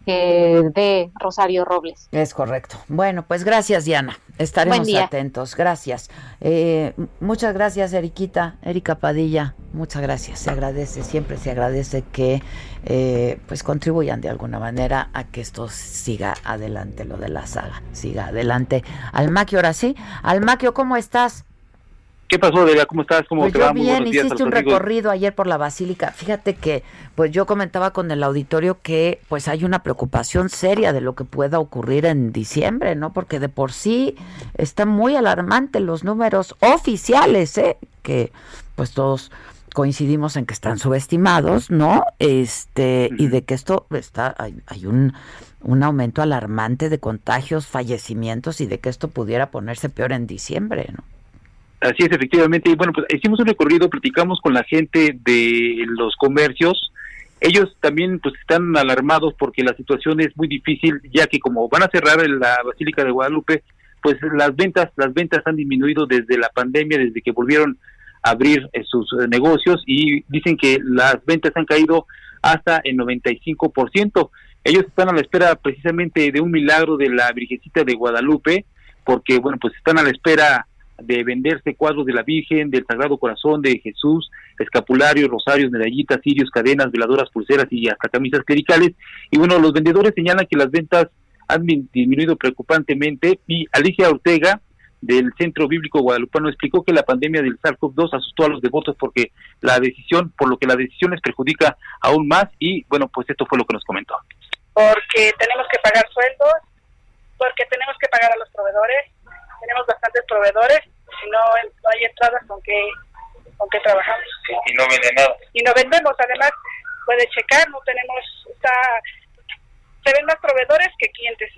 [SPEAKER 23] que dé Rosario Robles.
[SPEAKER 6] Es correcto. Bueno, pues gracias, Diana. Estaremos atentos. Gracias. Eh, muchas gracias, Eriquita. Erika Padilla, muchas gracias. Se agradece, siempre se agradece que eh, pues contribuyan de alguna manera a que esto siga adelante, lo de la saga, siga adelante. Almaquio, ahora sí. Almaquio, ¿cómo estás?
[SPEAKER 22] ¿Qué pasó, Adela? ¿Cómo estás? ¿Cómo
[SPEAKER 6] Pues
[SPEAKER 22] te va? Muy
[SPEAKER 6] bien,
[SPEAKER 22] días
[SPEAKER 6] hiciste un
[SPEAKER 22] amigos.
[SPEAKER 6] recorrido ayer por la Basílica. Fíjate que, pues yo comentaba con el auditorio que, pues hay una preocupación seria de lo que pueda ocurrir en diciembre, ¿no? Porque de por sí están muy alarmantes los números oficiales, ¿eh? Que, pues todos coincidimos en que están subestimados, ¿no? Este, y de que esto está, hay, hay un, un aumento alarmante de contagios, fallecimientos y de que esto pudiera ponerse peor en diciembre, ¿no?
[SPEAKER 22] Así es, efectivamente. Y bueno, pues hicimos un recorrido, platicamos con la gente de los comercios. Ellos también pues están alarmados porque la situación es muy difícil, ya que como van a cerrar la Basílica de Guadalupe, pues las ventas, las ventas han disminuido desde la pandemia, desde que volvieron a abrir eh, sus eh, negocios y dicen que las ventas han caído hasta el 95%. Ellos están a la espera precisamente de un milagro de la Virgencita de Guadalupe, porque bueno, pues están a la espera de venderse cuadros de la Virgen, del Sagrado Corazón de Jesús, escapularios, rosarios, medallitas, cirios, cadenas, veladoras, pulseras y hasta camisas clericales. Y bueno, los vendedores señalan que las ventas han disminuido preocupantemente y Alicia Ortega del Centro Bíblico Guadalupano explicó que la pandemia del SARS-CoV-2 asustó a los devotos porque la decisión, por lo que la decisión les perjudica aún más y bueno, pues esto fue lo que nos comentó.
[SPEAKER 24] porque tenemos que pagar sueldos, porque tenemos que pagar a los proveedores, tenemos bastantes proveedores, si no, no hay entradas con que, con que trabajamos.
[SPEAKER 22] Y no vende nada.
[SPEAKER 24] Y no vendemos, además, puede checar, no tenemos, está, se ven más proveedores que clientes.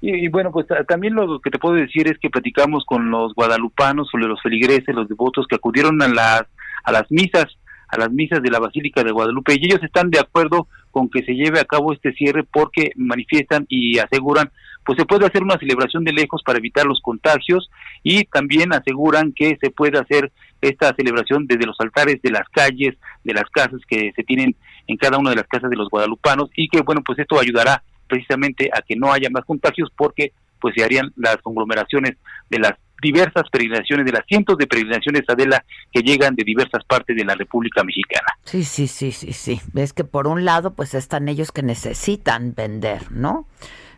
[SPEAKER 22] Y, y bueno, pues ta- también lo que te puedo decir es que platicamos con los guadalupanos, sobre los feligreses, los devotos que acudieron a las, a las misas, a las misas de la Basílica de Guadalupe, y ellos están de acuerdo con que se lleve a cabo este cierre porque manifiestan y aseguran, pues se puede hacer una celebración de lejos para evitar los contagios y también aseguran que se puede hacer esta celebración desde los altares de las calles, de las casas que se tienen en cada una de las casas de los guadalupanos y que bueno, pues esto ayudará precisamente a que no haya más contagios porque pues se harían las conglomeraciones de las diversas peregrinaciones, de las cientos de peregrinaciones Adela que llegan de diversas partes de la República Mexicana.
[SPEAKER 6] Sí, sí, sí, sí, sí. Ves que por un lado, pues están ellos que necesitan vender, ¿no?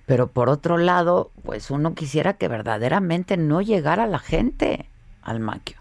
[SPEAKER 6] Pero por otro lado, pues uno quisiera que verdaderamente no llegara la gente al maquio.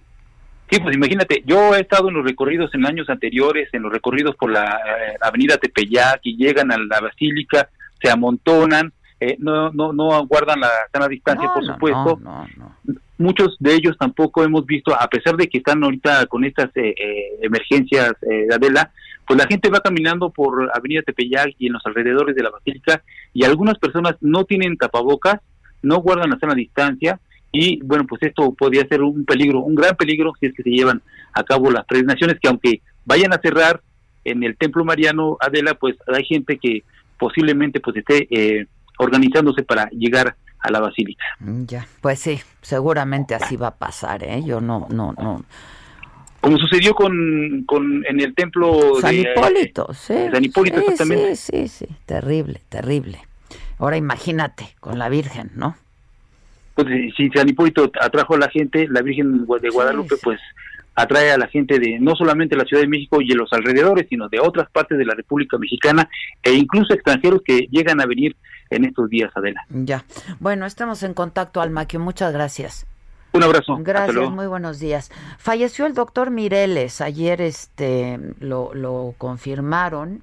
[SPEAKER 22] Sí, pues imagínate, yo he estado en los recorridos en años anteriores, en los recorridos por la eh, avenida Tepeyac y llegan a la basílica, se amontonan, eh, no, no, no guardan la sana distancia,
[SPEAKER 6] No,
[SPEAKER 22] por
[SPEAKER 6] no,
[SPEAKER 22] supuesto.
[SPEAKER 6] no, no,
[SPEAKER 22] Muchos de ellos tampoco hemos visto, a pesar de que están ahorita con estas eh, eh, emergencias eh, de Adela, pues la gente va caminando por Avenida Tepeyac y en los alrededores de la basílica y algunas personas no tienen tapabocas, no guardan la sana distancia y bueno, pues esto podría ser un peligro, un gran peligro si es que se llevan a cabo las peregrinaciones que aunque vayan a cerrar en el Templo Mariano Adela, pues hay gente que posiblemente pues esté eh, organizándose para llegar a la basílica.
[SPEAKER 6] Mm, Ya, pues sí, seguramente así va a pasar, ¿eh? Yo no, no, no.
[SPEAKER 22] Como sucedió con, con en el templo
[SPEAKER 6] San
[SPEAKER 22] de
[SPEAKER 6] Hipólito, sí.
[SPEAKER 22] de San Hipólito,
[SPEAKER 6] sí,
[SPEAKER 22] exactamente.
[SPEAKER 6] Sí, sí, sí, terrible, terrible. Ahora imagínate con la Virgen, ¿no?
[SPEAKER 22] Pues si San Hipólito atrajo a la gente, la Virgen de Guadalupe, pues atrae a la gente de no solamente la Ciudad de México y de los alrededores, sino de otras partes de la República Mexicana e incluso extranjeros que llegan a venir en estos días, Adela.
[SPEAKER 6] Ya. Bueno, estamos en contacto, Almaquio. Muchas gracias.
[SPEAKER 22] Un abrazo.
[SPEAKER 6] Gracias, muy buenos días. Falleció el doctor Mireles. Ayer este lo, lo confirmaron.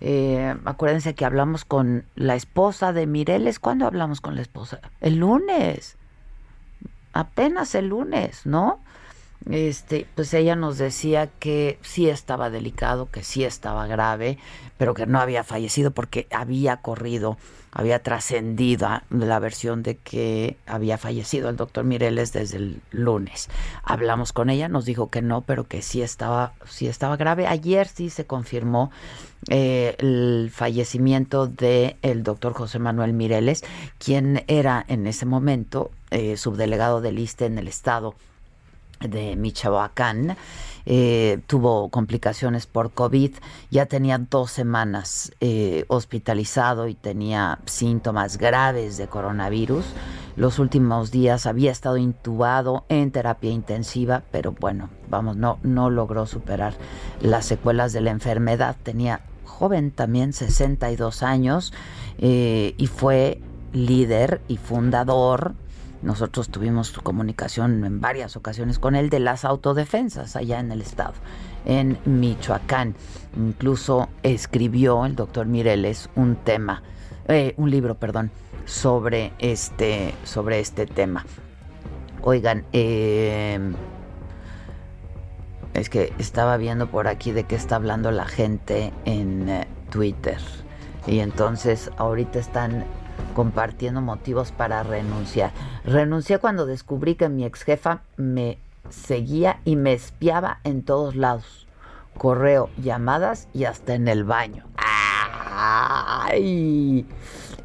[SPEAKER 6] Eh, acuérdense que hablamos con la esposa de Mireles. ¿Cuándo hablamos con la esposa? El lunes. Apenas el lunes, ¿no? Este, pues ella nos decía que sí estaba delicado, que sí estaba grave, pero que no había fallecido porque había corrido, había trascendido la versión de que había fallecido el doctor Mireles desde el lunes. Hablamos con ella, nos dijo que no, pero que sí estaba, sí estaba grave. Ayer sí se confirmó eh, el fallecimiento del el doctor José Manuel Mireles, quien era en ese momento eh, subdelegado del ISTE en el estado de Michoacán. Eh, tuvo complicaciones por COVID, ya tenía dos semanas eh, hospitalizado y tenía síntomas graves de coronavirus. Los últimos días había estado intubado en terapia intensiva, pero bueno, vamos, no, no logró superar las secuelas de la enfermedad. Tenía joven también, 62 años, eh, y fue líder y fundador nosotros tuvimos comunicación en varias ocasiones con él de las autodefensas allá en el estado, en Michoacán. Incluso escribió el doctor Mireles un tema, eh, un libro, perdón, sobre este, sobre este tema. Oigan, em, es que estaba viendo por aquí de qué está hablando la gente en eh, Twitter. Y entonces ahorita están compartiendo motivos para renunciar. Renuncié cuando descubrí que mi ex jefa me seguía y me espiaba en todos lados. Correo, llamadas y hasta en el baño. ¡Ay!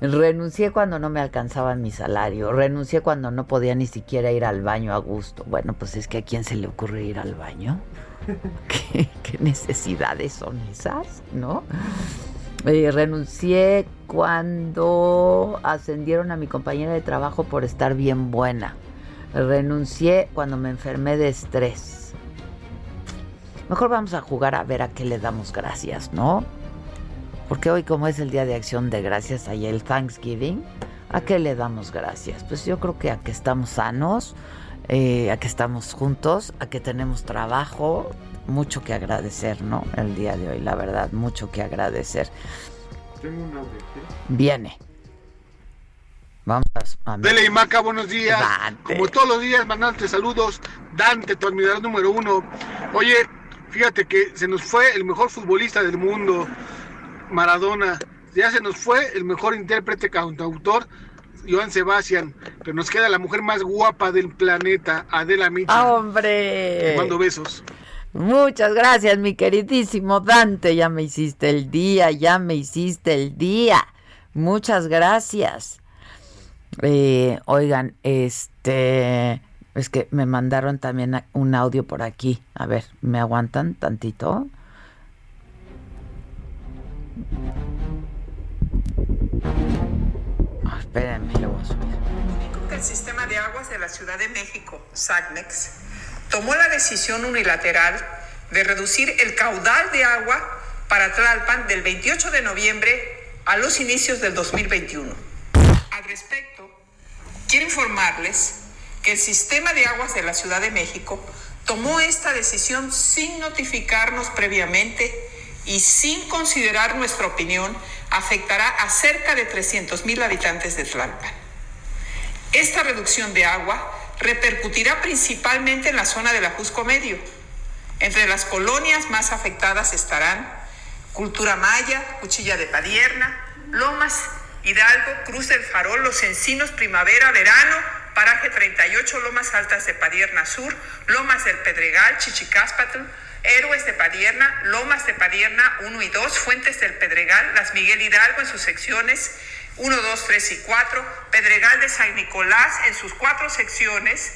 [SPEAKER 6] Renuncié cuando no me alcanzaba mi salario. Renuncié cuando no podía ni siquiera ir al baño a gusto. Bueno, pues es que a quién se le ocurre ir al baño. ¿Qué, qué necesidades son esas? ¿No? Eh, renuncié cuando ascendieron a mi compañera de trabajo por estar bien buena. Renuncié cuando me enfermé de estrés. Mejor vamos a jugar a ver a qué le damos gracias, ¿no? Porque hoy como es el Día de Acción de Gracias, ahí el Thanksgiving, ¿a qué le damos gracias? Pues yo creo que a que estamos sanos, eh, a que estamos juntos, a que tenemos trabajo, mucho que agradecer, ¿no? El día de hoy, la verdad, mucho que agradecer. Tengo un audio. Viene. Vamos
[SPEAKER 25] a Dele y Maca, buenos días. Como todos los días, mandante saludos. Dante, tu admirador número uno. Oye, fíjate que se nos fue el mejor futbolista del mundo, Maradona. Ya se nos fue el mejor intérprete cantautor, Joan Sebastián. Pero nos queda la mujer más guapa del planeta, Adela Micha.
[SPEAKER 6] ¡Ah, ¡Hombre!
[SPEAKER 25] Te mando besos.
[SPEAKER 6] Muchas gracias, mi queridísimo Dante. Ya me hiciste el día, ya me hiciste el día. Muchas gracias. Eh, oigan, este, es que me mandaron también un audio por aquí. A ver, ¿me aguantan tantito? Oh, espérenme, lo voy a subir.
[SPEAKER 26] El sistema de aguas de la Ciudad de México, SACMEX, tomó la decisión unilateral de reducir el caudal de agua para Tlalpan del 28 de noviembre a los inicios del 2021. Al respecto, quiero informarles que el sistema de aguas de la Ciudad de México tomó esta decisión sin notificarnos previamente y sin considerar nuestra opinión afectará a cerca de 300 mil habitantes de Tlalpan. Esta reducción de agua repercutirá principalmente en la zona del Ajusco Medio. Entre las colonias más afectadas estarán Cultura Maya, Cuchilla de Padierna, Lomas, Hidalgo, Cruz del Farol, Los Encinos, Primavera, Verano, Paraje 38, Lomas Altas de Padierna Sur, Lomas del Pedregal, Chichicáspatl, Héroes de Padierna, Lomas de Padierna 1 y 2, Fuentes del Pedregal, Las Miguel Hidalgo en sus secciones 1, 2, 3 y 4, Pedregal de San Nicolás en sus cuatro secciones,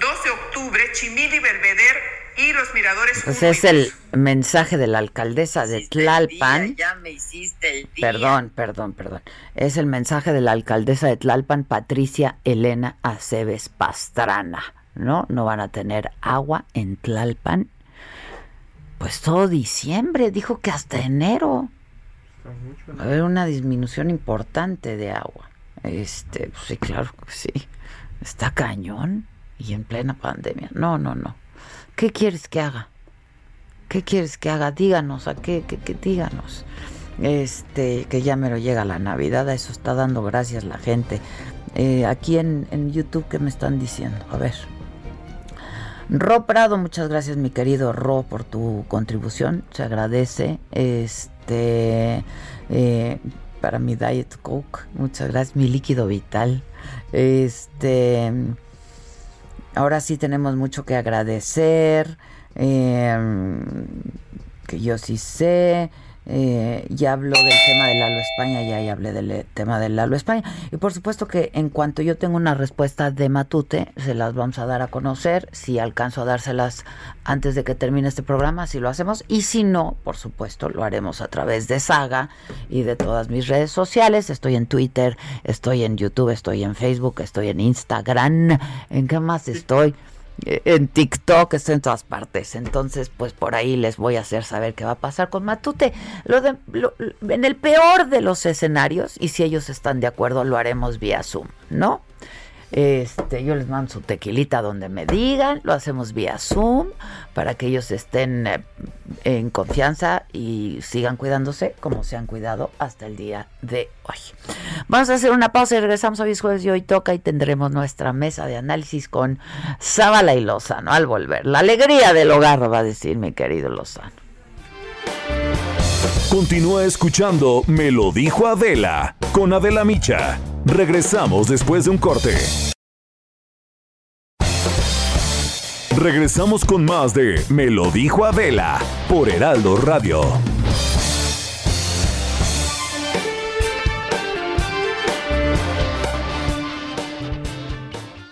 [SPEAKER 26] 2 de octubre, Chimil y Belveder y los miradores.
[SPEAKER 6] Pues es el mensaje de la alcaldesa de Tlalpan.
[SPEAKER 26] ya me hiciste el día.
[SPEAKER 6] Perdón, perdón, perdón. Es el mensaje de la alcaldesa de Tlalpan, Patricia Elena Aceves Pastrana. ¿no? No van a tener agua en Tlalpan. Pues todo diciembre, dijo que hasta enero. Va a haber una disminución importante de agua. Este, pues sí, claro que sí. Está cañón y en plena pandemia. No, no, no. ¿Qué quieres que haga? ¿Qué quieres que haga? Díganos, ¿a qué, qué, qué díganos? Este, que ya me lo llega la Navidad, a eso está dando gracias la gente. Eh, aquí en, en YouTube, ¿qué me están diciendo? A ver. Ro Prado, muchas gracias mi querido Ro por tu contribución, se agradece. Este, eh, para mi Diet Coke, muchas gracias, mi líquido vital. Este, ahora sí tenemos mucho que agradecer, eh, que yo sí sé. Eh, ya habló del tema del Lalo España, ya, ya hablé del eh, tema del Lalo España. Y por supuesto que en cuanto yo tenga una respuesta de Matute, se las vamos a dar a conocer. Si alcanzo a dárselas antes de que termine este programa, si lo hacemos. Y si no, por supuesto, lo haremos a través de Saga y de todas mis redes sociales. Estoy en Twitter, estoy en YouTube, estoy en Facebook, estoy en Instagram. ¿En qué más estoy? En TikTok, estoy en todas partes. Entonces, pues por ahí les voy a hacer saber qué va a pasar con Matute. Lo de, en el peor de los escenarios, y si ellos están de acuerdo, lo haremos vía Zoom, ¿no? Este, yo les mando su tequilita donde me digan, lo hacemos vía Zoom para que ellos estén eh, en confianza y sigan cuidándose como se han cuidado hasta el día de hoy. Vamos a hacer una pausa y regresamos hoy es y hoy toca y tendremos nuestra mesa de análisis con Zabala y Lozano al volver. La alegría del hogar va a decir mi querido Lozano.
[SPEAKER 2] Continúa escuchando Me lo dijo Adela con Adela Micha. Regresamos después de un corte. Regresamos con más de Me lo dijo Adela por Heraldo Radio.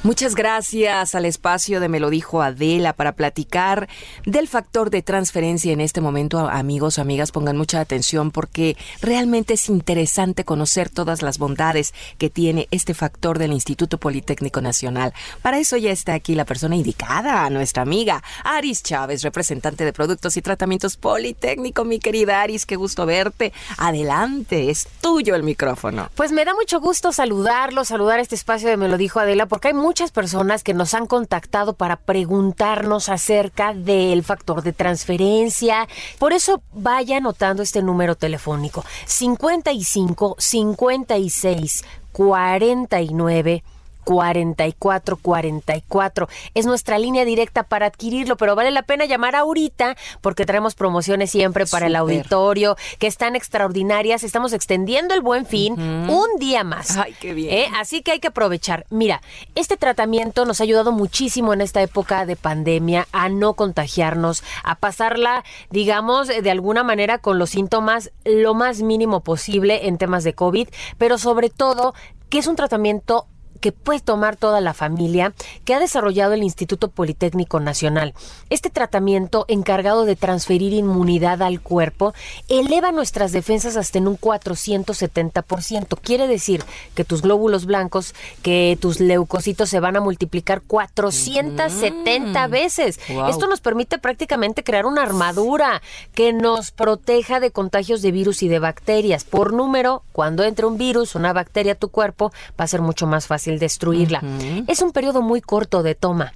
[SPEAKER 20] Muchas gracias al espacio de Me dijo Adela para platicar del factor de transferencia en este momento. Amigos, amigas, pongan mucha atención porque realmente es interesante conocer todas las bondades que tiene este factor del Instituto Politécnico Nacional. Para eso ya está aquí la persona indicada, nuestra amiga Aris Chávez, representante de Productos y Tratamientos Politécnico. Mi querida Aris, qué gusto verte. Adelante, es tuyo el micrófono.
[SPEAKER 27] Pues me da mucho gusto saludarlo, saludar este espacio de Me lo dijo Adela, porque hay muchas personas que nos han contactado para preguntarnos acerca del factor de transferencia. Por eso vaya anotando este número telefónico 55 56 49 4444. Es nuestra línea directa para adquirirlo, pero vale la pena llamar ahorita porque traemos promociones siempre para el auditorio que están extraordinarias. Estamos extendiendo el buen fin un día más.
[SPEAKER 20] Ay, qué bien.
[SPEAKER 27] ¿Eh? Así que hay que aprovechar. Mira, este tratamiento nos ha ayudado muchísimo en esta época de pandemia a no contagiarnos, a pasarla, digamos, de alguna manera con los síntomas lo más mínimo posible en temas de COVID, pero sobre todo que es un tratamiento que puede tomar toda la familia que ha desarrollado el Instituto Politécnico Nacional. Este tratamiento encargado de transferir inmunidad al cuerpo eleva nuestras defensas hasta en un 470%. Quiere decir que tus glóbulos blancos, que tus leucocitos se van a multiplicar 470 veces. Esto nos permite prácticamente crear una armadura que nos proteja de contagios de virus y de bacterias. Por número, cuando entre un virus, una bacteria a tu cuerpo, va a ser mucho más fácil destruirla. Es un periodo muy corto de toma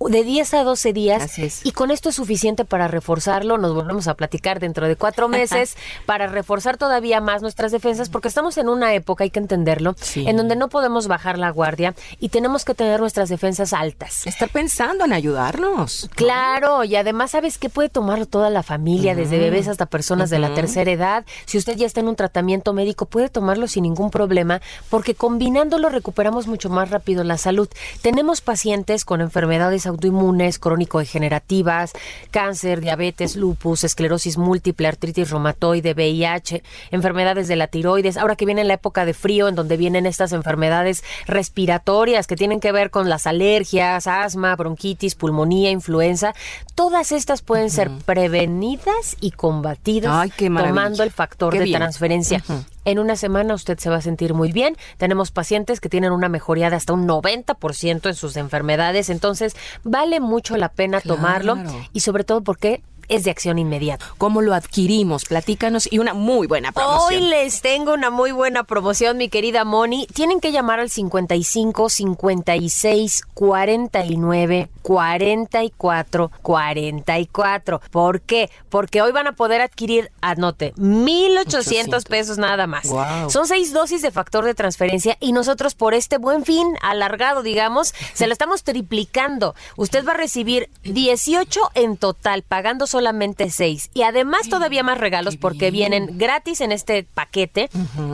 [SPEAKER 27] de 10 a 12 días y con esto es suficiente para reforzarlo. Nos volvemos a platicar dentro de cuatro meses para reforzar todavía más nuestras defensas porque estamos en una época, hay que entenderlo, en donde no podemos bajar la guardia y tenemos que tener nuestras defensas altas.
[SPEAKER 20] Estar pensando en ayudarnos.
[SPEAKER 27] Claro, y además sabes que puede tomarlo toda la familia, desde bebés hasta personas de la tercera edad. Si usted ya está en un tratamiento médico, puede tomarlo sin ningún problema porque combinándolo recuperamos mucho más rápido la salud. Tenemos pacientes con enfermedades autoinmunes, crónico-degenerativas, cáncer, diabetes, lupus, esclerosis múltiple, artritis reumatoide, VIH, enfermedades de la tiroides. Ahora que viene la época de frío, en donde vienen estas enfermedades respiratorias que tienen que ver con las alergias, asma, bronquitis, pulmonía, influenza, todas estas pueden ser prevenidas y combatidas tomando el factor de transferencia. En una semana usted se va a sentir muy bien. Tenemos pacientes que tienen una mejoría de hasta un 90% en sus enfermedades, entonces vale mucho la pena tomarlo y sobre todo porque es de acción inmediata.
[SPEAKER 20] ¿Cómo lo adquirimos? Platícanos y una muy buena promoción.
[SPEAKER 27] Hoy les tengo una muy buena promoción, mi querida Moni. Tienen que llamar al 55 56 49 44 44. ¿Por qué? Porque hoy van a poder adquirir, anote, 1800 pesos nada más. Son seis dosis de factor de transferencia y nosotros por este buen fin alargado, digamos, se lo estamos triplicando. Usted va a recibir 18 en total, pagando solamente seis. Y además todavía más regalos porque vienen gratis en este paquete.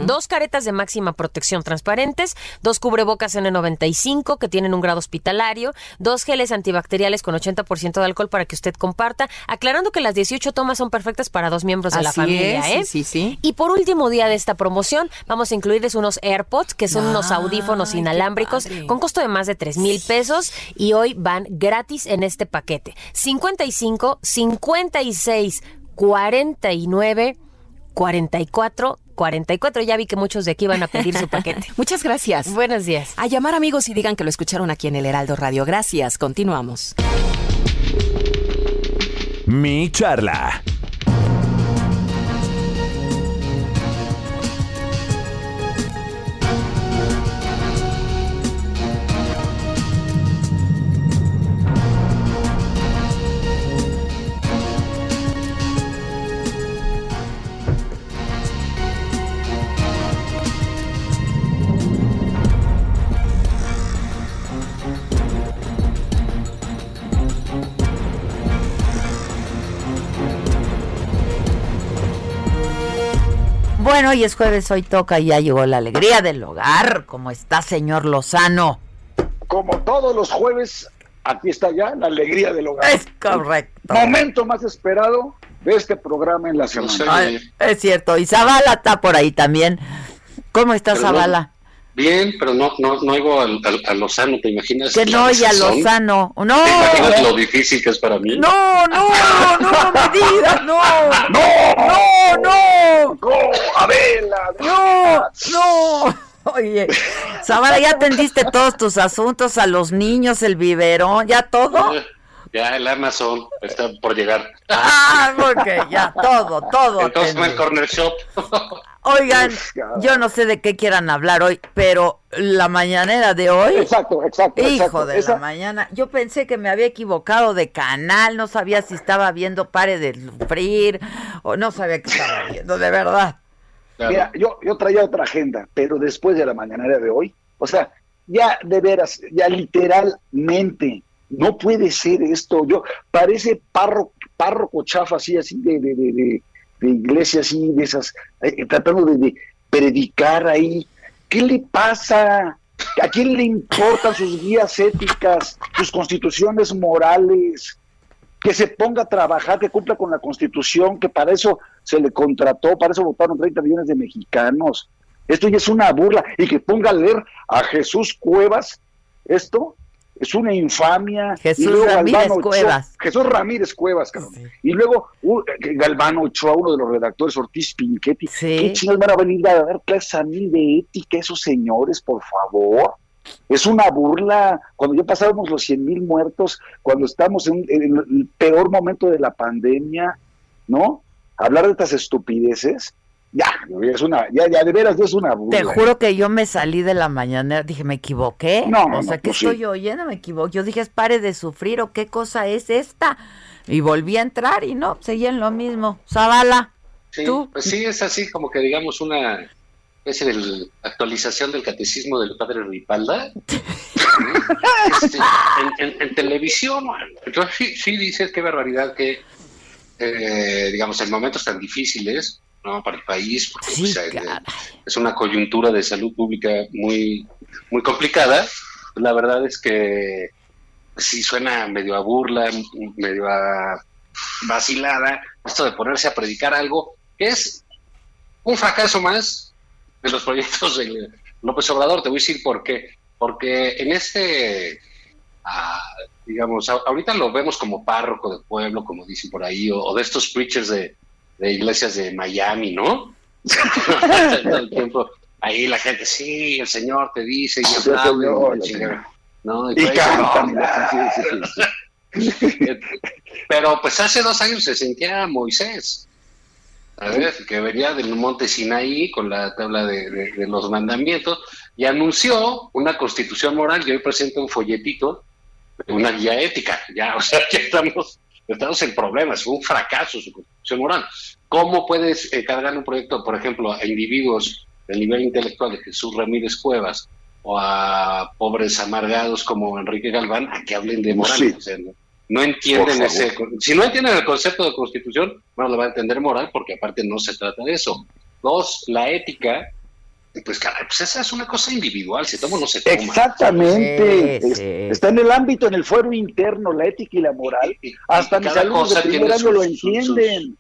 [SPEAKER 27] Dos caretas de máxima protección transparentes, dos cubrebocas N95 que tienen un grado hospitalario, dos geles antibacteriales con 80% de alcohol para que usted comparta, aclarando que las 18 tomas son perfectas para dos miembros de la familia.
[SPEAKER 20] es,
[SPEAKER 27] ¿eh?
[SPEAKER 20] sí, sí, sí.
[SPEAKER 27] Y por último día de esta promoción, vamos a incluirles unos AirPods, que son unos audífonos inalámbricos con costo de más de 3 mil pesos y hoy van gratis en este paquete. 55 56 49 44 44. Ya vi que muchos de aquí van a pedir su paquete.
[SPEAKER 20] Muchas gracias.
[SPEAKER 27] Buenos días.
[SPEAKER 20] A llamar amigos y digan que lo escucharon aquí en el Heraldo Radio. Gracias. Continuamos.
[SPEAKER 2] Mi charla.
[SPEAKER 6] Bueno, hoy es jueves, hoy toca y ya llegó la alegría del hogar. ¿Cómo está, señor Lozano?
[SPEAKER 28] Como todos los jueves, aquí está ya la alegría del hogar.
[SPEAKER 6] Es correcto.
[SPEAKER 28] Momento más esperado de este programa en la semana.
[SPEAKER 6] Ay, es cierto. Y Zavala está por ahí también. ¿Cómo está
[SPEAKER 29] Perdón.
[SPEAKER 6] Zavala?
[SPEAKER 29] Bien, pero no, no, no oigo al, al- a Lozano, ¿te imaginas?
[SPEAKER 6] Que no oye a? Lozano. No.
[SPEAKER 29] ¿Te imaginas lo difícil que es para mí?
[SPEAKER 6] No, no, no me digas, no.
[SPEAKER 28] No,
[SPEAKER 6] no, no.
[SPEAKER 28] Adela.
[SPEAKER 6] No, no. Oye, Zavala, ¿ya atendiste todos tus asuntos a los niños, el biberón, ya todo?
[SPEAKER 29] Ya el Amazon está por llegar.
[SPEAKER 6] Ah, ok, ya, todo, todo.
[SPEAKER 29] Entonces no el corner shop.
[SPEAKER 6] Oigan, yo no sé de qué quieran hablar hoy, pero la mañanera de hoy.
[SPEAKER 28] Exacto, exacto.
[SPEAKER 6] Hijo
[SPEAKER 28] exacto.
[SPEAKER 6] de
[SPEAKER 28] Esa-
[SPEAKER 6] la mañana. Yo pensé que me había equivocado de canal, no sabía si estaba viendo Pare de Sufrir o no sabía qué estaba viendo, de verdad.
[SPEAKER 28] Mira, yo, yo traía otra agenda, pero después de la mañanera de hoy, o sea, ya de veras, ya literalmente, no puede ser esto. Yo, parece párroco, párroco chafa, así, así, de, de, de, de- de iglesia, así, de esas, eh, tratando de, de predicar ahí. ¿Qué le pasa? ¿A quién le importan sus guías éticas, sus constituciones morales? que se ponga a trabajar, que cumpla con la constitución, que para eso se le contrató, para eso votaron 30 millones de mexicanos. Esto ya es una burla. Y que ponga a leer a Jesús Cuevas, esto es una infamia.
[SPEAKER 6] Jesús
[SPEAKER 28] Y luego
[SPEAKER 6] Ramírez
[SPEAKER 28] Galvano Ochoa-
[SPEAKER 6] Cuevas.
[SPEAKER 28] Jesús Ramírez Cuevas, cabrón. Y luego uh, Galvano Ochoa, uno de los redactores, Ortiz Pinchetti. ¿Qué chingados van a venir a dar clases a mí de ética esos señores, por favor? Es una burla. Cuando ya pasábamos los 100 mil muertos, cuando estamos en, en el peor momento de la pandemia, ¿no? Hablar de estas estupideces, ya, es una, ya, ya de veras es una burla.
[SPEAKER 6] Te juro que yo me salí de la mañanera, dije, ¿me equivoqué?
[SPEAKER 28] No, no,
[SPEAKER 6] o sea,
[SPEAKER 28] no,
[SPEAKER 6] ¿qué
[SPEAKER 28] pues sí.
[SPEAKER 6] estoy oyendo? Me equivoqué. Yo dije, es pare de sufrir o qué cosa es esta. Y volví a entrar y no, seguía en lo mismo. Zavala,
[SPEAKER 29] Sí,
[SPEAKER 6] ¿tú?
[SPEAKER 29] pues sí, es así como que digamos una especie de actualización del catecismo del padre Ripalda. Este, en, en- en televisión, entonces sí, sí dices qué barbaridad que, eh, digamos, en momentos tan difíciles ¿no? para el país, porque pues, es una coyuntura de salud pública muy, muy complicada, la verdad es que sí suena medio a burla, medio a vacilada, esto de ponerse a predicar algo que es un fracaso más de los proyectos de López Obrador. Te voy a decir por qué. Porque en este, ah, digamos, ahorita lo vemos como párroco de pueblo, como dicen por ahí, o, o de estos preachers de, de iglesias de Miami, ¿no? todo el tiempo. Ahí la gente, sí, el Señor te dice, y aplauden, ¿no? Y, y cantan. Pero pues hace dos años se sentía Moisés. Que venía del monte Sinaí con la tabla de, los mandamientos y anunció una constitución moral. Y hoy presenta un folletito, una guía ética. Ya, o sea, que estamos, estamos en problemas, fue un fracaso su constitución moral. ¿Cómo puedes eh, cargar un proyecto, por ejemplo, a individuos del nivel intelectual de Jesús Ramírez Cuevas o a pobres amargados como Enrique Galván a que hablen de moral? no, entienden ese. Si no entienden el concepto de constitución, bueno, lo van a entender moral porque aparte no se trata de eso. Dos, la ética pues, caray, pues esa es una cosa individual, si tomo no se toma.
[SPEAKER 28] Exactamente. Está en el ámbito, en el fuero interno, la ética y la moral. Hasta mis alumnos de primer año lo entienden.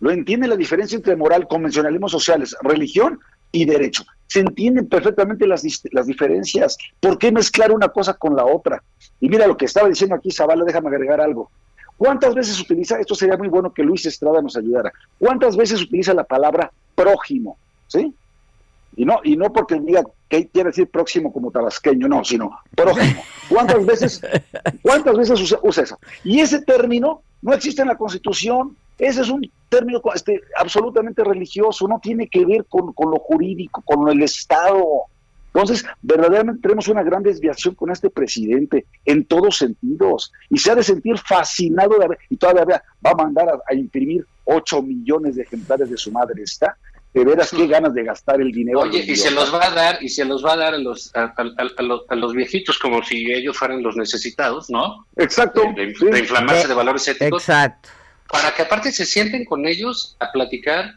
[SPEAKER 28] Lo entienden la diferencia entre moral, convencionalismos sociales, religión y derecho. Se entienden perfectamente las, las diferencias. ¿Por qué mezclar una cosa con la otra? Y mira lo que estaba diciendo aquí Zavala, déjame agregar algo. ¿Cuántas veces utiliza, esto sería muy bueno que Luis Estrada nos ayudara, cuántas veces utiliza la palabra prójimo? ¿Sí? Y no, y no porque diga que quiere decir próximo como tabasqueño, no, sino prójimo. ¿Cuántas veces, cuántas veces usa, eso? Y ese término no existe en la Constitución, ese es un término este, absolutamente religioso, no tiene que ver con, con, lo jurídico, con el Estado. Entonces, verdaderamente tenemos una gran desviación con este presidente en todos sentidos y se ha de sentir fascinado de haber, y todavía va a mandar a, a imprimir 8 millones de ejemplares de su madre está de veras qué ganas de gastar el dinero.
[SPEAKER 29] Oye, y se los va a dar, y se los va a dar a los, a, los, a los, viejitos como si ellos fueran los necesitados, ¿no?
[SPEAKER 28] Exacto.
[SPEAKER 29] De, inflamarse de, valores éticos. Exacto. Para que aparte se sienten con ellos a platicar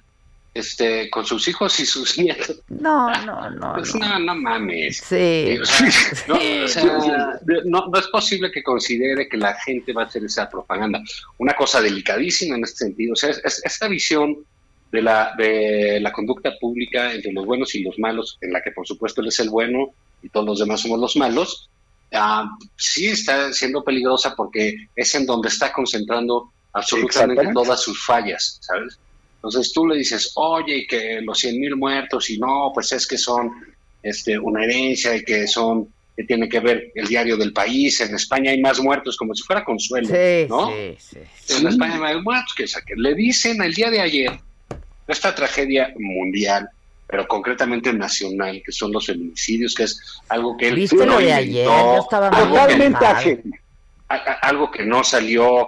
[SPEAKER 29] este, con sus hijos y sus nietos.
[SPEAKER 6] No, no, no.
[SPEAKER 29] Pues no, no, mames.
[SPEAKER 6] Sí.
[SPEAKER 29] no, o sea, no, no, es posible que considere que la gente va a hacer esa propaganda. Una cosa delicadísima en este sentido. O sea, es, esta visión de la, de la conducta pública entre los buenos y los malos, en la que por supuesto él es el bueno y todos los demás somos los malos, ah, sí está siendo peligrosa porque es en donde está concentrando absolutamente todas sus fallas, ¿sabes? Entonces tú le dices, oye, que los 100 mil muertos, y no, pues es que son este, una herencia y que son, que tiene que ver el diario del país, en España hay más muertos, como si fuera consuelo, ¿no? Sí, sí, en España hay más muertos que, que le dicen el día de ayer esta tragedia mundial, pero concretamente nacional, que son los feminicidios, que es algo que él
[SPEAKER 6] ¿Viste lo de ayer? Yo estaba
[SPEAKER 29] totalmente Algo que no salió,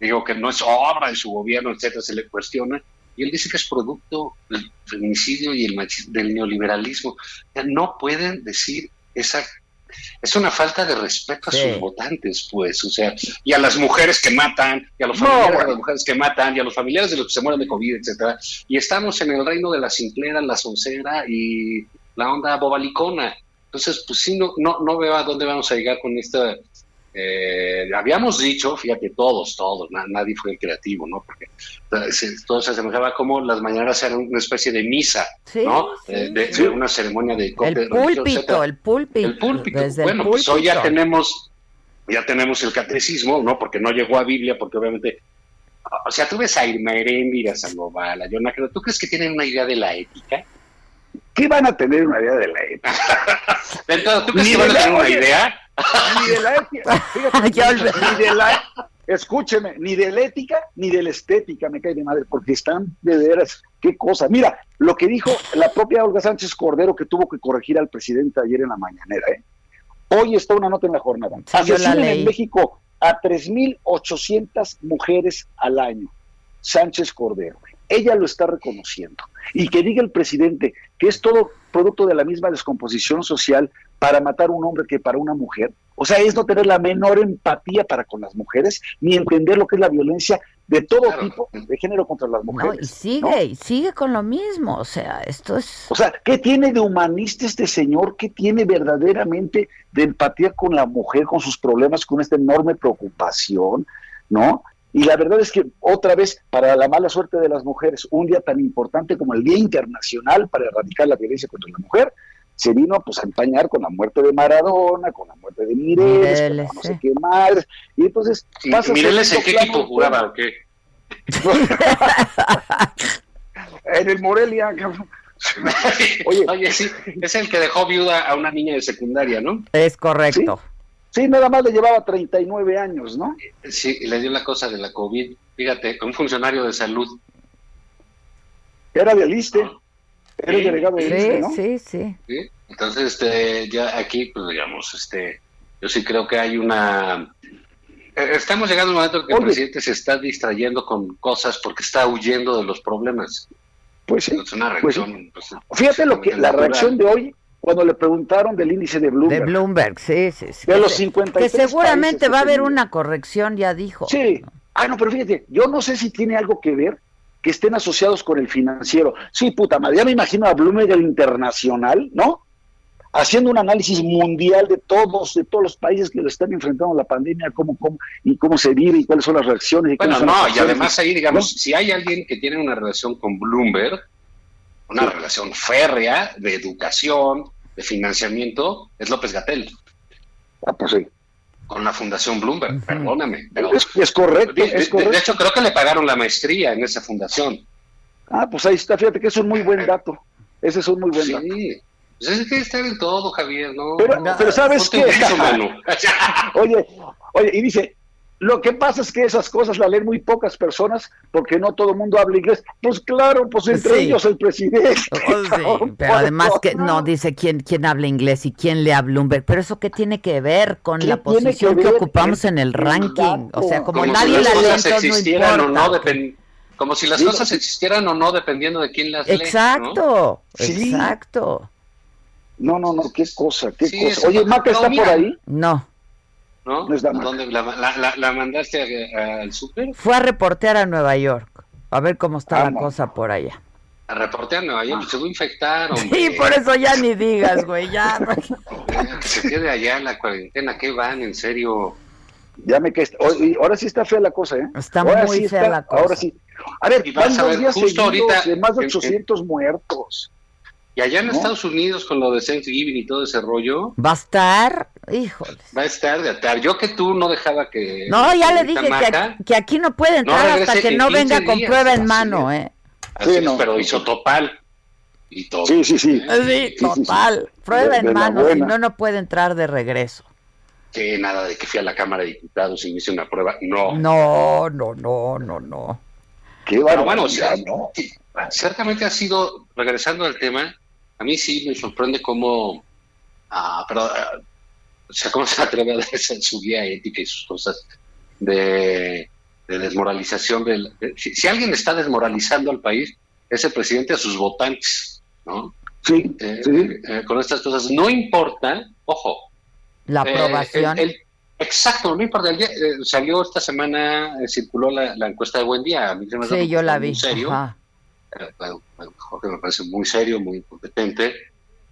[SPEAKER 29] digo que no es obra de su gobierno, etcétera, se le cuestiona. Y él dice que es producto del feminicidio y el del neoliberalismo. no pueden decir esa es una falta de respeto a sus votantes, pues, o sea, y a las mujeres que matan, y a los familiares de las mujeres que matan, y a los familiares de los que se mueren de COVID, etcétera. Y estamos en el reino de la simplera, la soncera y la onda bobalicona. Entonces, pues sí, no, no, no veo a dónde vamos a llegar con esta eh, habíamos dicho, fíjate, todos, todos, nadie fue el creativo, ¿no? Porque todo se asemejaba como las mañanas eran una especie de misa, ¿no? Eh, de, una ceremonia de
[SPEAKER 6] El púlpito, el púlpito.
[SPEAKER 29] El púlpito. bueno, pues hoy ya tenemos, ya tenemos el catecismo, ¿no? Porque no llegó a Biblia, porque obviamente o sea, tú ves a Irma Erendira, a Sandoval, a Jonah, ¿tú crees que tienen una idea de la ética?
[SPEAKER 28] ¿Qué van a tener una idea de la ética?
[SPEAKER 29] ¿tú crees que van a tener una idea?
[SPEAKER 28] Ni de la ética, ni de la, escúcheme, ni de la ética ni de la estética me cae de madre, porque están de veras, qué cosa. Mira, lo que dijo la propia Olga Sánchez Cordero que tuvo que corregir al presidente ayer en la mañanera, ¿eh? Hoy está una nota en la jornada. Asesinan en México a 3.800 mujeres al año. Sánchez Cordero. Ella lo está reconociendo. Y que diga el presidente que es todo producto de la misma descomposición social para matar a un hombre que para una mujer. O sea, es no tener la menor empatía para con las mujeres, ni entender lo que es la violencia de todo tipo de género contra las mujeres.
[SPEAKER 6] y sigue, y sigue con lo mismo. O sea, esto es.
[SPEAKER 28] O sea, ¿qué tiene de humanista este señor? ¿Qué tiene verdaderamente de empatía con la mujer, con sus problemas, con esta enorme preocupación? ¿No? Y la verdad es que otra vez, para la mala suerte de las mujeres, un día tan importante como el Día Internacional para erradicar la violencia contra la mujer, se vino pues a empañar con la muerte de Maradona, con la muerte de Mireles, con no sé qué más. Y entonces...
[SPEAKER 29] ¿Mireles en qué equipo jugaba o qué?
[SPEAKER 28] en el Morelia, cabrón.
[SPEAKER 29] Oye, sí, es el que dejó viuda a una niña de secundaria, ¿no?
[SPEAKER 6] Es correcto.
[SPEAKER 28] Sí, nada más le llevaba 39 años, ¿no?
[SPEAKER 29] Sí, y le dio la cosa de la COVID. Fíjate, un funcionario de salud.
[SPEAKER 28] Era de Aliste. Era el delegado de ¿no?
[SPEAKER 6] sí, sí.
[SPEAKER 29] ¿sí? Entonces, este, ya aquí, pues digamos, este, yo sí creo que hay una... eh, Estamos llegando a un momento en que el presidente se está distrayendo con cosas porque está huyendo de los problemas.
[SPEAKER 28] Pues sí.
[SPEAKER 29] Es una
[SPEAKER 28] pues
[SPEAKER 29] reacción. pues,
[SPEAKER 28] Fíjate lo que la
[SPEAKER 29] natural.
[SPEAKER 28] reacción de hoy cuando le preguntaron del índice de
[SPEAKER 6] De
[SPEAKER 28] Bloomberg.
[SPEAKER 6] Bloomberg, sí, sí, sí.
[SPEAKER 28] De
[SPEAKER 6] Que
[SPEAKER 28] los
[SPEAKER 6] se-
[SPEAKER 28] 53
[SPEAKER 6] Que seguramente va a haber una corrección, ya dijo.
[SPEAKER 28] Sí. Ah, no, pero fíjate, yo no sé si tiene algo que ver que estén asociados con el financiero. Sí, puta madre, ya me imagino a Bloomberg Internacional, ¿no? Haciendo un análisis mundial de todos, de todos los países que lo están enfrentando a la pandemia, cómo, cómo, y cómo se vive y cuáles son las reacciones. Y
[SPEAKER 29] Bueno, no, y además ahí, digamos,
[SPEAKER 28] ¿No?
[SPEAKER 29] si hay alguien que tiene una relación con Bloomberg, una relación férrea de educación, de financiamiento, es López Gatel.
[SPEAKER 28] Ah, pues sí.
[SPEAKER 29] Con la Fundación Bloomberg, perdóname. Pero,
[SPEAKER 28] Es, es correcto,
[SPEAKER 29] de, de-
[SPEAKER 28] es correcto.
[SPEAKER 29] de hecho, creo que le pagaron la maestría en esa fundación.
[SPEAKER 28] Ah, pues ahí está, fíjate que es un muy buen dato. Ese es un muy buen dato.
[SPEAKER 29] Sí, pues es que estar en todo, Javier, ¿no?
[SPEAKER 28] Pero,
[SPEAKER 29] No,
[SPEAKER 28] pero ¿sabes qué? oye, oye, y dice, lo que pasa es que esas cosas las leen muy pocas personas porque no todo el mundo habla inglés. Pues claro, pues entre
[SPEAKER 6] Sí.
[SPEAKER 28] ellos el presidente.
[SPEAKER 6] Oh, sí, pero además que no dice quién quién habla inglés y quién le habla Bloomberg, pero eso qué tiene que ver con
[SPEAKER 28] ¿Qué
[SPEAKER 6] la
[SPEAKER 28] que
[SPEAKER 6] posición que, ocupamos en el ranking, o sea, como,
[SPEAKER 29] Como
[SPEAKER 6] nadie
[SPEAKER 29] si las
[SPEAKER 6] la lee,
[SPEAKER 29] cosas
[SPEAKER 6] entonces no
[SPEAKER 29] existieran o no, como si las cosas existieran o no, dependiendo de quién las lee. ¿no?
[SPEAKER 6] Exacto,
[SPEAKER 28] Sí.
[SPEAKER 6] exacto.
[SPEAKER 28] No, no, no, qué cosa, qué
[SPEAKER 29] Sí,
[SPEAKER 28] cosa. Oye, Maca está por ahí.
[SPEAKER 6] No,
[SPEAKER 29] ¿no?
[SPEAKER 28] No está mal.
[SPEAKER 29] ¿Dónde la, la- la- la mandaste al súper?
[SPEAKER 6] fue a reportear a Nueva York, a ver cómo está la cosa por allá.
[SPEAKER 29] A reportear a Nueva York, pues se va a infectar, hombre.
[SPEAKER 6] Sí, por eso ya ni digas, güey, ya.
[SPEAKER 29] Que se quede allá en la cuarentena, ¿qué van? En serio.
[SPEAKER 28] Ya me quedé. Ahora sí está fea la cosa, ¿eh?
[SPEAKER 6] Está
[SPEAKER 28] ahora
[SPEAKER 6] muy
[SPEAKER 28] sí
[SPEAKER 6] fea
[SPEAKER 28] está-
[SPEAKER 6] la cosa.
[SPEAKER 28] Ahora sí. A ver, van dos días seguidos
[SPEAKER 29] ahorita
[SPEAKER 28] de más de
[SPEAKER 29] en- en-
[SPEAKER 28] 800 muertos.
[SPEAKER 29] Y allá en
[SPEAKER 28] ¿No?
[SPEAKER 29] Estados Unidos, con lo de Thanksgiving y todo ese rollo,
[SPEAKER 6] Va a estar, híjole.
[SPEAKER 29] va a estar de atar. Yo que tú no dejaba que.
[SPEAKER 6] No, ya le dije que,
[SPEAKER 29] Maca,
[SPEAKER 6] aquí- que aquí no puede
[SPEAKER 29] No
[SPEAKER 6] entrar hasta que
[SPEAKER 29] en
[SPEAKER 6] no
[SPEAKER 29] 15
[SPEAKER 6] venga con prueba en mano,
[SPEAKER 29] es.
[SPEAKER 6] ¿eh?
[SPEAKER 29] así
[SPEAKER 28] Sí,
[SPEAKER 29] es,
[SPEAKER 28] no.
[SPEAKER 29] pero hizo topal. Y todo.
[SPEAKER 28] Sí, sí, sí.
[SPEAKER 6] Sí, total. Prueba
[SPEAKER 28] De-
[SPEAKER 6] en
[SPEAKER 28] de
[SPEAKER 6] mano, si no, no puede entrar de regreso.
[SPEAKER 29] Que nada de que fui a la Cámara de Diputados y me hice una prueba. No.
[SPEAKER 6] No, no, no, no, no.
[SPEAKER 28] Qué barbaridad,
[SPEAKER 29] bueno, o sea,
[SPEAKER 28] ¿no?
[SPEAKER 29] ciertamente ha sido, regresando al tema, a mí sí me sorprende cómo, ah, pero, ah, o sea, cómo se atreve a darse su guía ética y sus cosas de, de desmoralización. Del, de- si, si alguien está desmoralizando al país, es el presidente a sus votantes, ¿no?
[SPEAKER 28] Sí,
[SPEAKER 29] Eh,
[SPEAKER 28] sí.
[SPEAKER 29] eh, con estas cosas. No importa, ojo,
[SPEAKER 6] La
[SPEAKER 29] eh,
[SPEAKER 6] aprobación.
[SPEAKER 29] el- el- exacto, no importa. El día, eh, salió esta semana, circuló la, la encuesta de Buen Día. A mí se me
[SPEAKER 6] sí, yo la vi.
[SPEAKER 29] serio.
[SPEAKER 6] Ajá.
[SPEAKER 29] Eh, Jorge me parece muy serio, muy competente,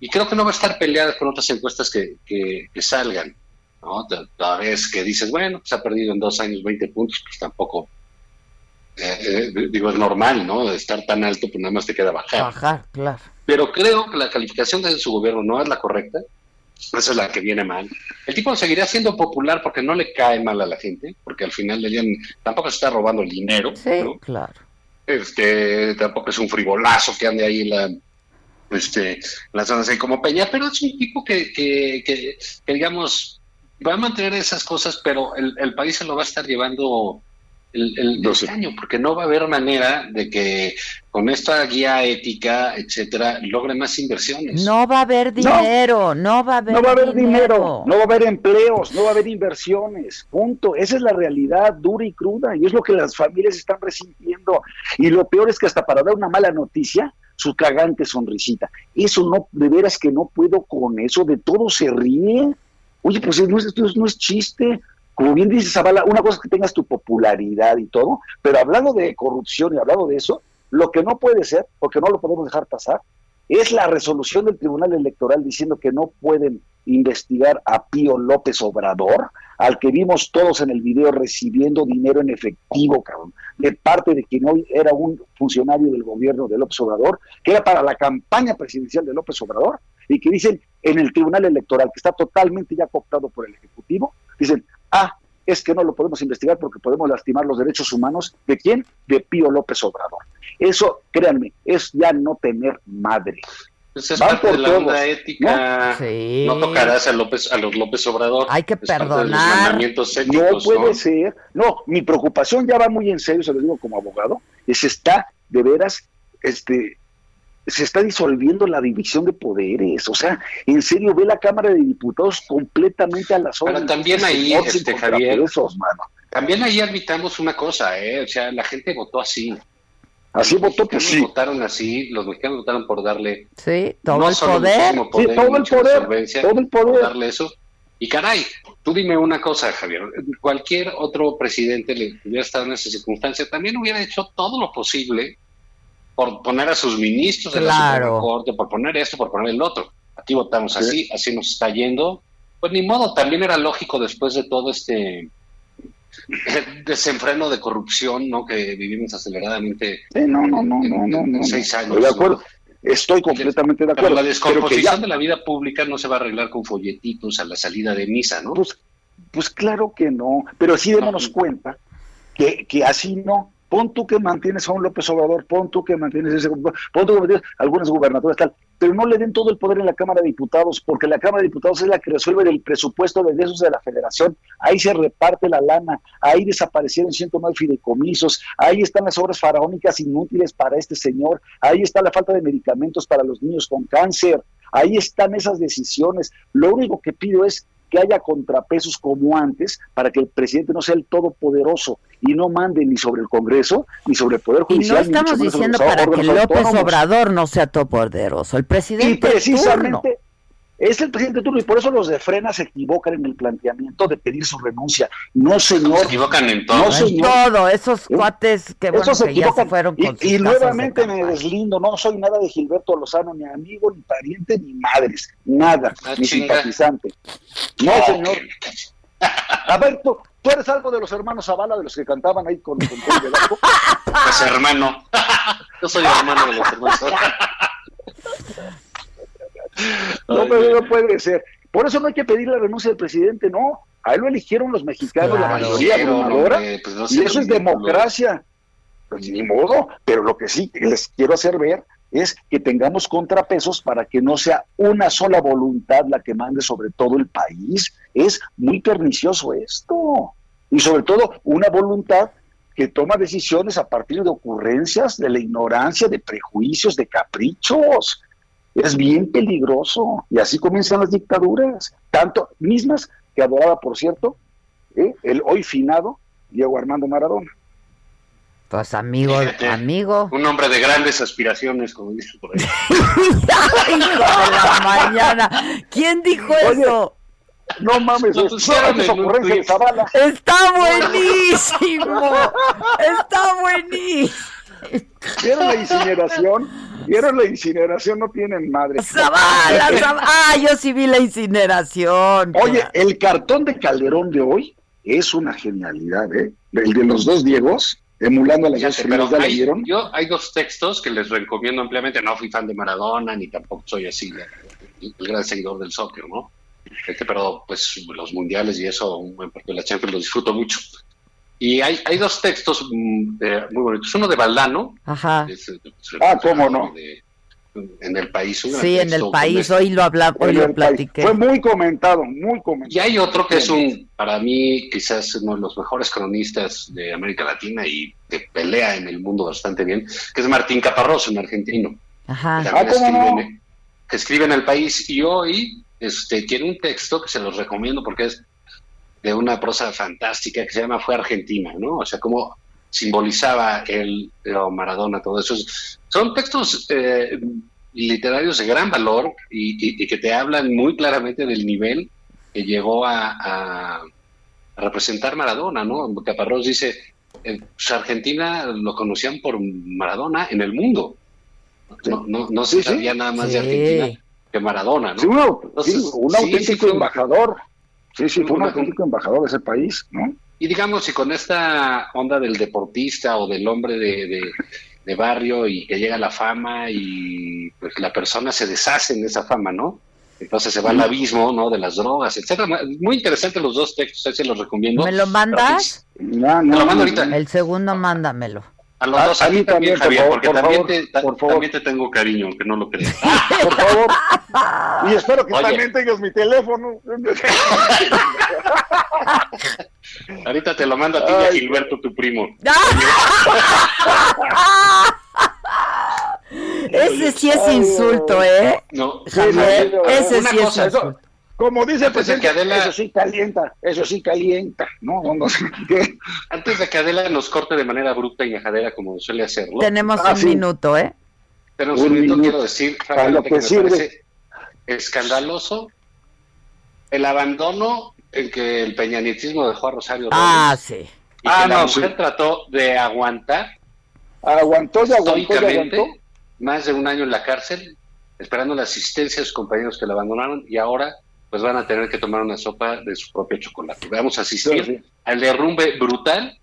[SPEAKER 29] y creo que no va a estar peleada con otras encuestas que, que, que salgan. ¿no? Tal vez que dices, bueno, se ha perdido en dos años 20 puntos, pues tampoco, eh, eh, digo, es normal, ¿no? De estar tan alto, pues nada más te queda bajar.
[SPEAKER 6] Bajar, claro.
[SPEAKER 29] Pero creo que la calificación de su gobierno no es la correcta, esa es la que viene mal. El tipo seguirá siendo popular porque no le cae mal a la gente, porque al final del día tampoco se está robando el dinero,
[SPEAKER 6] Sí,
[SPEAKER 29] ¿no?
[SPEAKER 6] claro.
[SPEAKER 29] Este tampoco es un frivolazo que ande ahí en la este las zonas ahí como Peña pero es un tipo que, que, que, que, digamos va a mantener esas cosas pero el, el país se lo va a estar llevando el, el, año porque no va a haber manera de que con esta guía ética etcétera logre más inversiones
[SPEAKER 6] No va a haber dinero, no, va a haber
[SPEAKER 28] No va a haber dinero, no va a haber empleos, no va a haber inversiones, punto. Esa es la realidad dura y cruda y es lo que las familias están resintiendo. Y lo peor es que hasta para dar una mala noticia, su cagante sonrisita. Eso no, de veras que no puedo con eso, de todo se ríe. Oye, pues no es, no es chiste. Como bien dice Zavala, una cosa es que tengas tu popularidad y todo, pero hablando de corrupción y hablando de eso, lo que no puede ser, porque no lo podemos dejar pasar, es la resolución del Tribunal Electoral diciendo que no pueden investigar a Pío López Obrador, al que vimos todos en el video recibiendo dinero en efectivo, cabrón, de parte de quien hoy era un funcionario del gobierno de López Obrador, que era para la campaña presidencial de López Obrador, y que dicen en el Tribunal Electoral, que está totalmente ya cooptado por el Ejecutivo, dicen, ah, es que no lo podemos investigar porque podemos lastimar los derechos humanos. ¿De quién? De Pío López Obrador. Eso, créanme, es ya no tener madre.
[SPEAKER 29] Pues es parte de la onda ética. ¿no? tocarás a López, a los López Obrador.
[SPEAKER 6] Hay que perdonar.
[SPEAKER 28] no puede ser. No, mi preocupación ya va muy en serio, se lo digo como abogado, es está de veras, este, se está disolviendo la división de poderes. O sea, en serio, ve la Cámara de Diputados completamente a las
[SPEAKER 29] horas. Pero también ahí, este, Javier, también ahí admitamos una cosa, ¿eh? O sea, la gente votó así.
[SPEAKER 28] Así votó, pues sí.
[SPEAKER 29] votaron así, los mexicanos votaron por darle
[SPEAKER 6] sí, todo, el poder.
[SPEAKER 28] sí, todo el poder, todo el poder.
[SPEAKER 29] darle eso. Y caray, tú dime una cosa, Javier, cualquier otro presidente le hubiera estado en esa circunstancia, también hubiera hecho todo lo posible por poner a sus ministros en la Suprema Corte, por poner esto, por poner el otro. Aquí votamos así, así nos está yendo. Pues ni modo, también era lógico después de todo este desenfreno de corrupción, ¿no? Que vivimos aceleradamente.
[SPEAKER 28] no, no, no, no, no, no,
[SPEAKER 29] seis años.
[SPEAKER 28] Estoy de acuerdo. Estoy completamente de acuerdo.
[SPEAKER 29] Pero la descomposición de la vida pública no se va a arreglar con folletitos a la salida de misa, ¿no?
[SPEAKER 28] Pues, pues claro que no. Pero sí démonos cuenta que, que así no. Pon tú que mantienes a un López Obrador, pon tú que mantienes ese, pon tú que mantienes algunas gubernaturas tal, pero no le den todo el poder en la Cámara de Diputados, porque la Cámara de Diputados es la que resuelve el presupuesto de esos de la Federación, ahí se reparte la lana, ahí desaparecieron 109 fideicomisos, ahí están las obras faraónicas inútiles para este señor, ahí está la falta de medicamentos para los niños con cáncer, ahí están esas decisiones. Lo único que pido es que haya contrapesos como antes para que el presidente no sea el todopoderoso y no mande ni sobre el Congreso ni sobre el Poder Judicial.
[SPEAKER 6] Y no estamos diciendo para que López Obrador no sea todopoderoso, el presidente. Y
[SPEAKER 28] precisamente es el presidente turno y por eso los de Frena se equivocan en el planteamiento de pedir su renuncia. No, señor. Se
[SPEAKER 29] equivocan en todo.
[SPEAKER 6] No, en todo. Esos ¿Eh? cuates que, bueno, se ya se fueron
[SPEAKER 28] con Y, y nuevamente me deslindo. No soy nada de Gilberto Lozano, ni amigo, ni pariente, ni madres. Nada. Ah, ni simpatizante. No, señor. A ver, tú, ¿Tú eres algo de los hermanos Zavala, de los que cantaban ahí con, con Paul
[SPEAKER 29] Pues hermano. Yo soy hermano de los hermanos Zavala.
[SPEAKER 28] No, pero no puede ser. Por eso no hay que pedir la renuncia del presidente, no. A él lo eligieron los mexicanos, la mayoría abrumadora, pues y eso es democracia. Pues ni modo, pero lo que sí les quiero hacer ver es que tengamos contrapesos para que no sea una sola voluntad la que mande sobre todo el país. Es muy pernicioso esto. Y sobre todo una voluntad que toma decisiones a partir de ocurrencias, de la ignorancia, de prejuicios, de caprichos. Es bien peligroso. Y así comienzan las dictaduras, tanto mismas que adoraba, por cierto, ¿eh? el hoy finado Diego Armando Maradona.
[SPEAKER 6] Pues amigo, amigo.
[SPEAKER 29] Un hombre de grandes aspiraciones, como dice por ahí.
[SPEAKER 6] Hijo de la mañana. ¿Quién dijo eso?
[SPEAKER 28] No mames, no,
[SPEAKER 6] Está buenísimo. Está buenísimo.
[SPEAKER 28] ¿Vieron la incineración? ¿Vieron la incineración? No tienen madre.
[SPEAKER 6] Zavala, Ah, yo sí vi la incineración.
[SPEAKER 28] Oye, el cartón de Calderón de hoy es una genialidad, ¿eh? El de los dos Diegos, emulando a las dos
[SPEAKER 29] pero hay, Yo hay dos textos que les recomiendo ampliamente. No fui fan de Maradona, ni tampoco soy así el, gran seguidor del soccer, ¿no? Este, pero pues los mundiales y eso, en parte de la Champions, lo disfruto mucho. Y hay, hay dos textos mm, muy bonitos. Uno de Valdano.
[SPEAKER 6] Ajá.
[SPEAKER 28] ah, cómo no.
[SPEAKER 29] en el país.
[SPEAKER 6] Sí, en el país. Hoy lo hablaba, hoy lo platiqué.
[SPEAKER 28] Fue muy comentado, muy comentado.
[SPEAKER 29] Y hay otro que es un, para mí, quizás uno de los mejores cronistas de América Latina y que pelea en el mundo bastante bien, que es Martín Caparrós, un argentino.
[SPEAKER 6] Ajá.
[SPEAKER 28] Ah, escribe,
[SPEAKER 29] que escribe en el país y hoy este, tiene un texto que se los recomiendo porque es de una prosa fantástica que se llama Fue Argentina, ¿no? O sea, cómo simbolizaba el, Maradona, todo eso. Son textos eh, literarios de gran valor y, que te hablan muy claramente del nivel que llegó a, representar Maradona, ¿no? Caparrós dice, eh, pues Argentina lo conocían por Maradona en el mundo. No, no, no se sabía nada más de Argentina que Maradona, ¿no?
[SPEAKER 28] Sí, un auténtico embajador. Sí, sí, fue un auténtico embajador de ese país, ¿no?
[SPEAKER 29] Y digamos, si con esta onda del deportista o del hombre de, de, barrio y que llega la fama y pues la persona se deshace en esa fama, ¿no? entonces se va al abismo, ¿no? De las drogas, etcétera. Muy interesante los dos textos, ahí se los recomiendo.
[SPEAKER 6] ¿Me lo mandas?
[SPEAKER 28] No,
[SPEAKER 29] no, lo mando ahorita.
[SPEAKER 6] El segundo, mándamelo.
[SPEAKER 29] A los dos, a, mí también, Javier, porque también, te, también te tengo cariño, aunque no lo creas.
[SPEAKER 28] por favor. Y espero que también tengas mi teléfono.
[SPEAKER 29] Ahorita te lo mando a ti y a Gilberto, tu primo.
[SPEAKER 6] Ese sí es insulto, ¿eh?
[SPEAKER 29] No,
[SPEAKER 6] Javier, ese sí es insulto.
[SPEAKER 28] Como dice el presidente,
[SPEAKER 29] que Adela-
[SPEAKER 28] eso sí calienta, eso sí calienta. No, no, no sé qué.
[SPEAKER 29] Antes de que Adela nos corte de manera bruta y majadera como suele hacerlo,
[SPEAKER 6] Tenemos
[SPEAKER 28] Ah,
[SPEAKER 6] un
[SPEAKER 28] sí.
[SPEAKER 6] minuto, ¿eh?
[SPEAKER 29] pero un,
[SPEAKER 28] Un
[SPEAKER 29] minuto
[SPEAKER 28] minuto.
[SPEAKER 29] quiero decir
[SPEAKER 28] Para lo que
[SPEAKER 29] que, me
[SPEAKER 28] sirve.
[SPEAKER 29] parece escandaloso el abandono en que el peñanietismo dejó a Rosario
[SPEAKER 6] Ah,
[SPEAKER 29] Robles
[SPEAKER 6] sí.
[SPEAKER 29] y
[SPEAKER 28] Ah,
[SPEAKER 29] que la
[SPEAKER 28] no,
[SPEAKER 29] mujer
[SPEAKER 28] sí.
[SPEAKER 29] trató de aguantar
[SPEAKER 28] Aguantó y aguantó y
[SPEAKER 29] históricamente
[SPEAKER 28] aguantó.
[SPEAKER 29] más de un año en la cárcel, esperando la asistencia de sus compañeros que la abandonaron y ahora pues van a tener que tomar una sopa de su propio chocolate. Vamos a asistir
[SPEAKER 28] Sí, sí.
[SPEAKER 29] al derrumbe brutal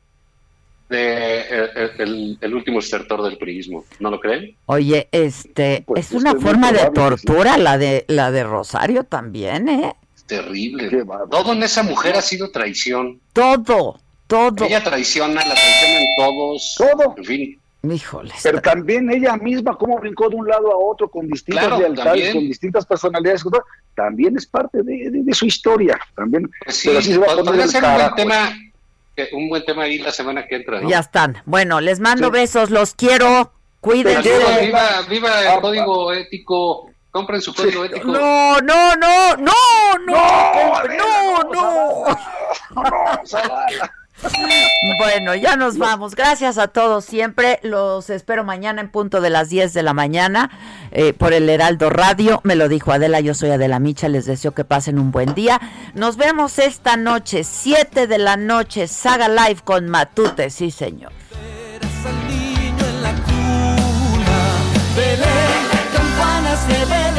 [SPEAKER 29] de eh, eh, el, el último estertor del priismo, ¿no lo creen?
[SPEAKER 6] Oye, este,
[SPEAKER 28] Pues
[SPEAKER 6] es una forma de
[SPEAKER 28] sí.
[SPEAKER 6] tortura la de la de Rosario también, ¿eh?
[SPEAKER 29] Es terrible. Todo en esa mujer ha sido traición.
[SPEAKER 6] Todo, todo.
[SPEAKER 29] Ella traiciona, la traicionan todos.
[SPEAKER 28] Todo.
[SPEAKER 29] En fin,
[SPEAKER 6] Híjole.
[SPEAKER 28] Pero también ella misma, cómo brincó de un lado a otro con distintas
[SPEAKER 29] Claro,
[SPEAKER 28] lealtades,
[SPEAKER 29] también.
[SPEAKER 28] con distintas personalidades, también es parte de, de- de su historia. También,
[SPEAKER 29] pues sí,
[SPEAKER 28] pero sí se va a poner el
[SPEAKER 29] un buen tema, un buen tema ahí la semana que entra, ¿no?
[SPEAKER 6] Ya están. Bueno, les mando
[SPEAKER 28] Sí.
[SPEAKER 6] besos, los quiero. Cuídense.
[SPEAKER 29] Viva, viva el
[SPEAKER 28] Ah,
[SPEAKER 29] código ético. Compren su código ético.
[SPEAKER 6] No, no, no, no, no, no, no.
[SPEAKER 28] No, Zavala.
[SPEAKER 6] Bueno, ya nos vamos. Gracias a todos siempre. Los espero mañana en punto de las 10 de la mañana eh, por el Heraldo Radio. Me lo dijo Adela, yo soy Adela Micha. Les deseo que pasen un buen día. Nos vemos esta noche, 7 de la noche, Saga Live con Matute. Sí, señor.
[SPEAKER 30] campanas de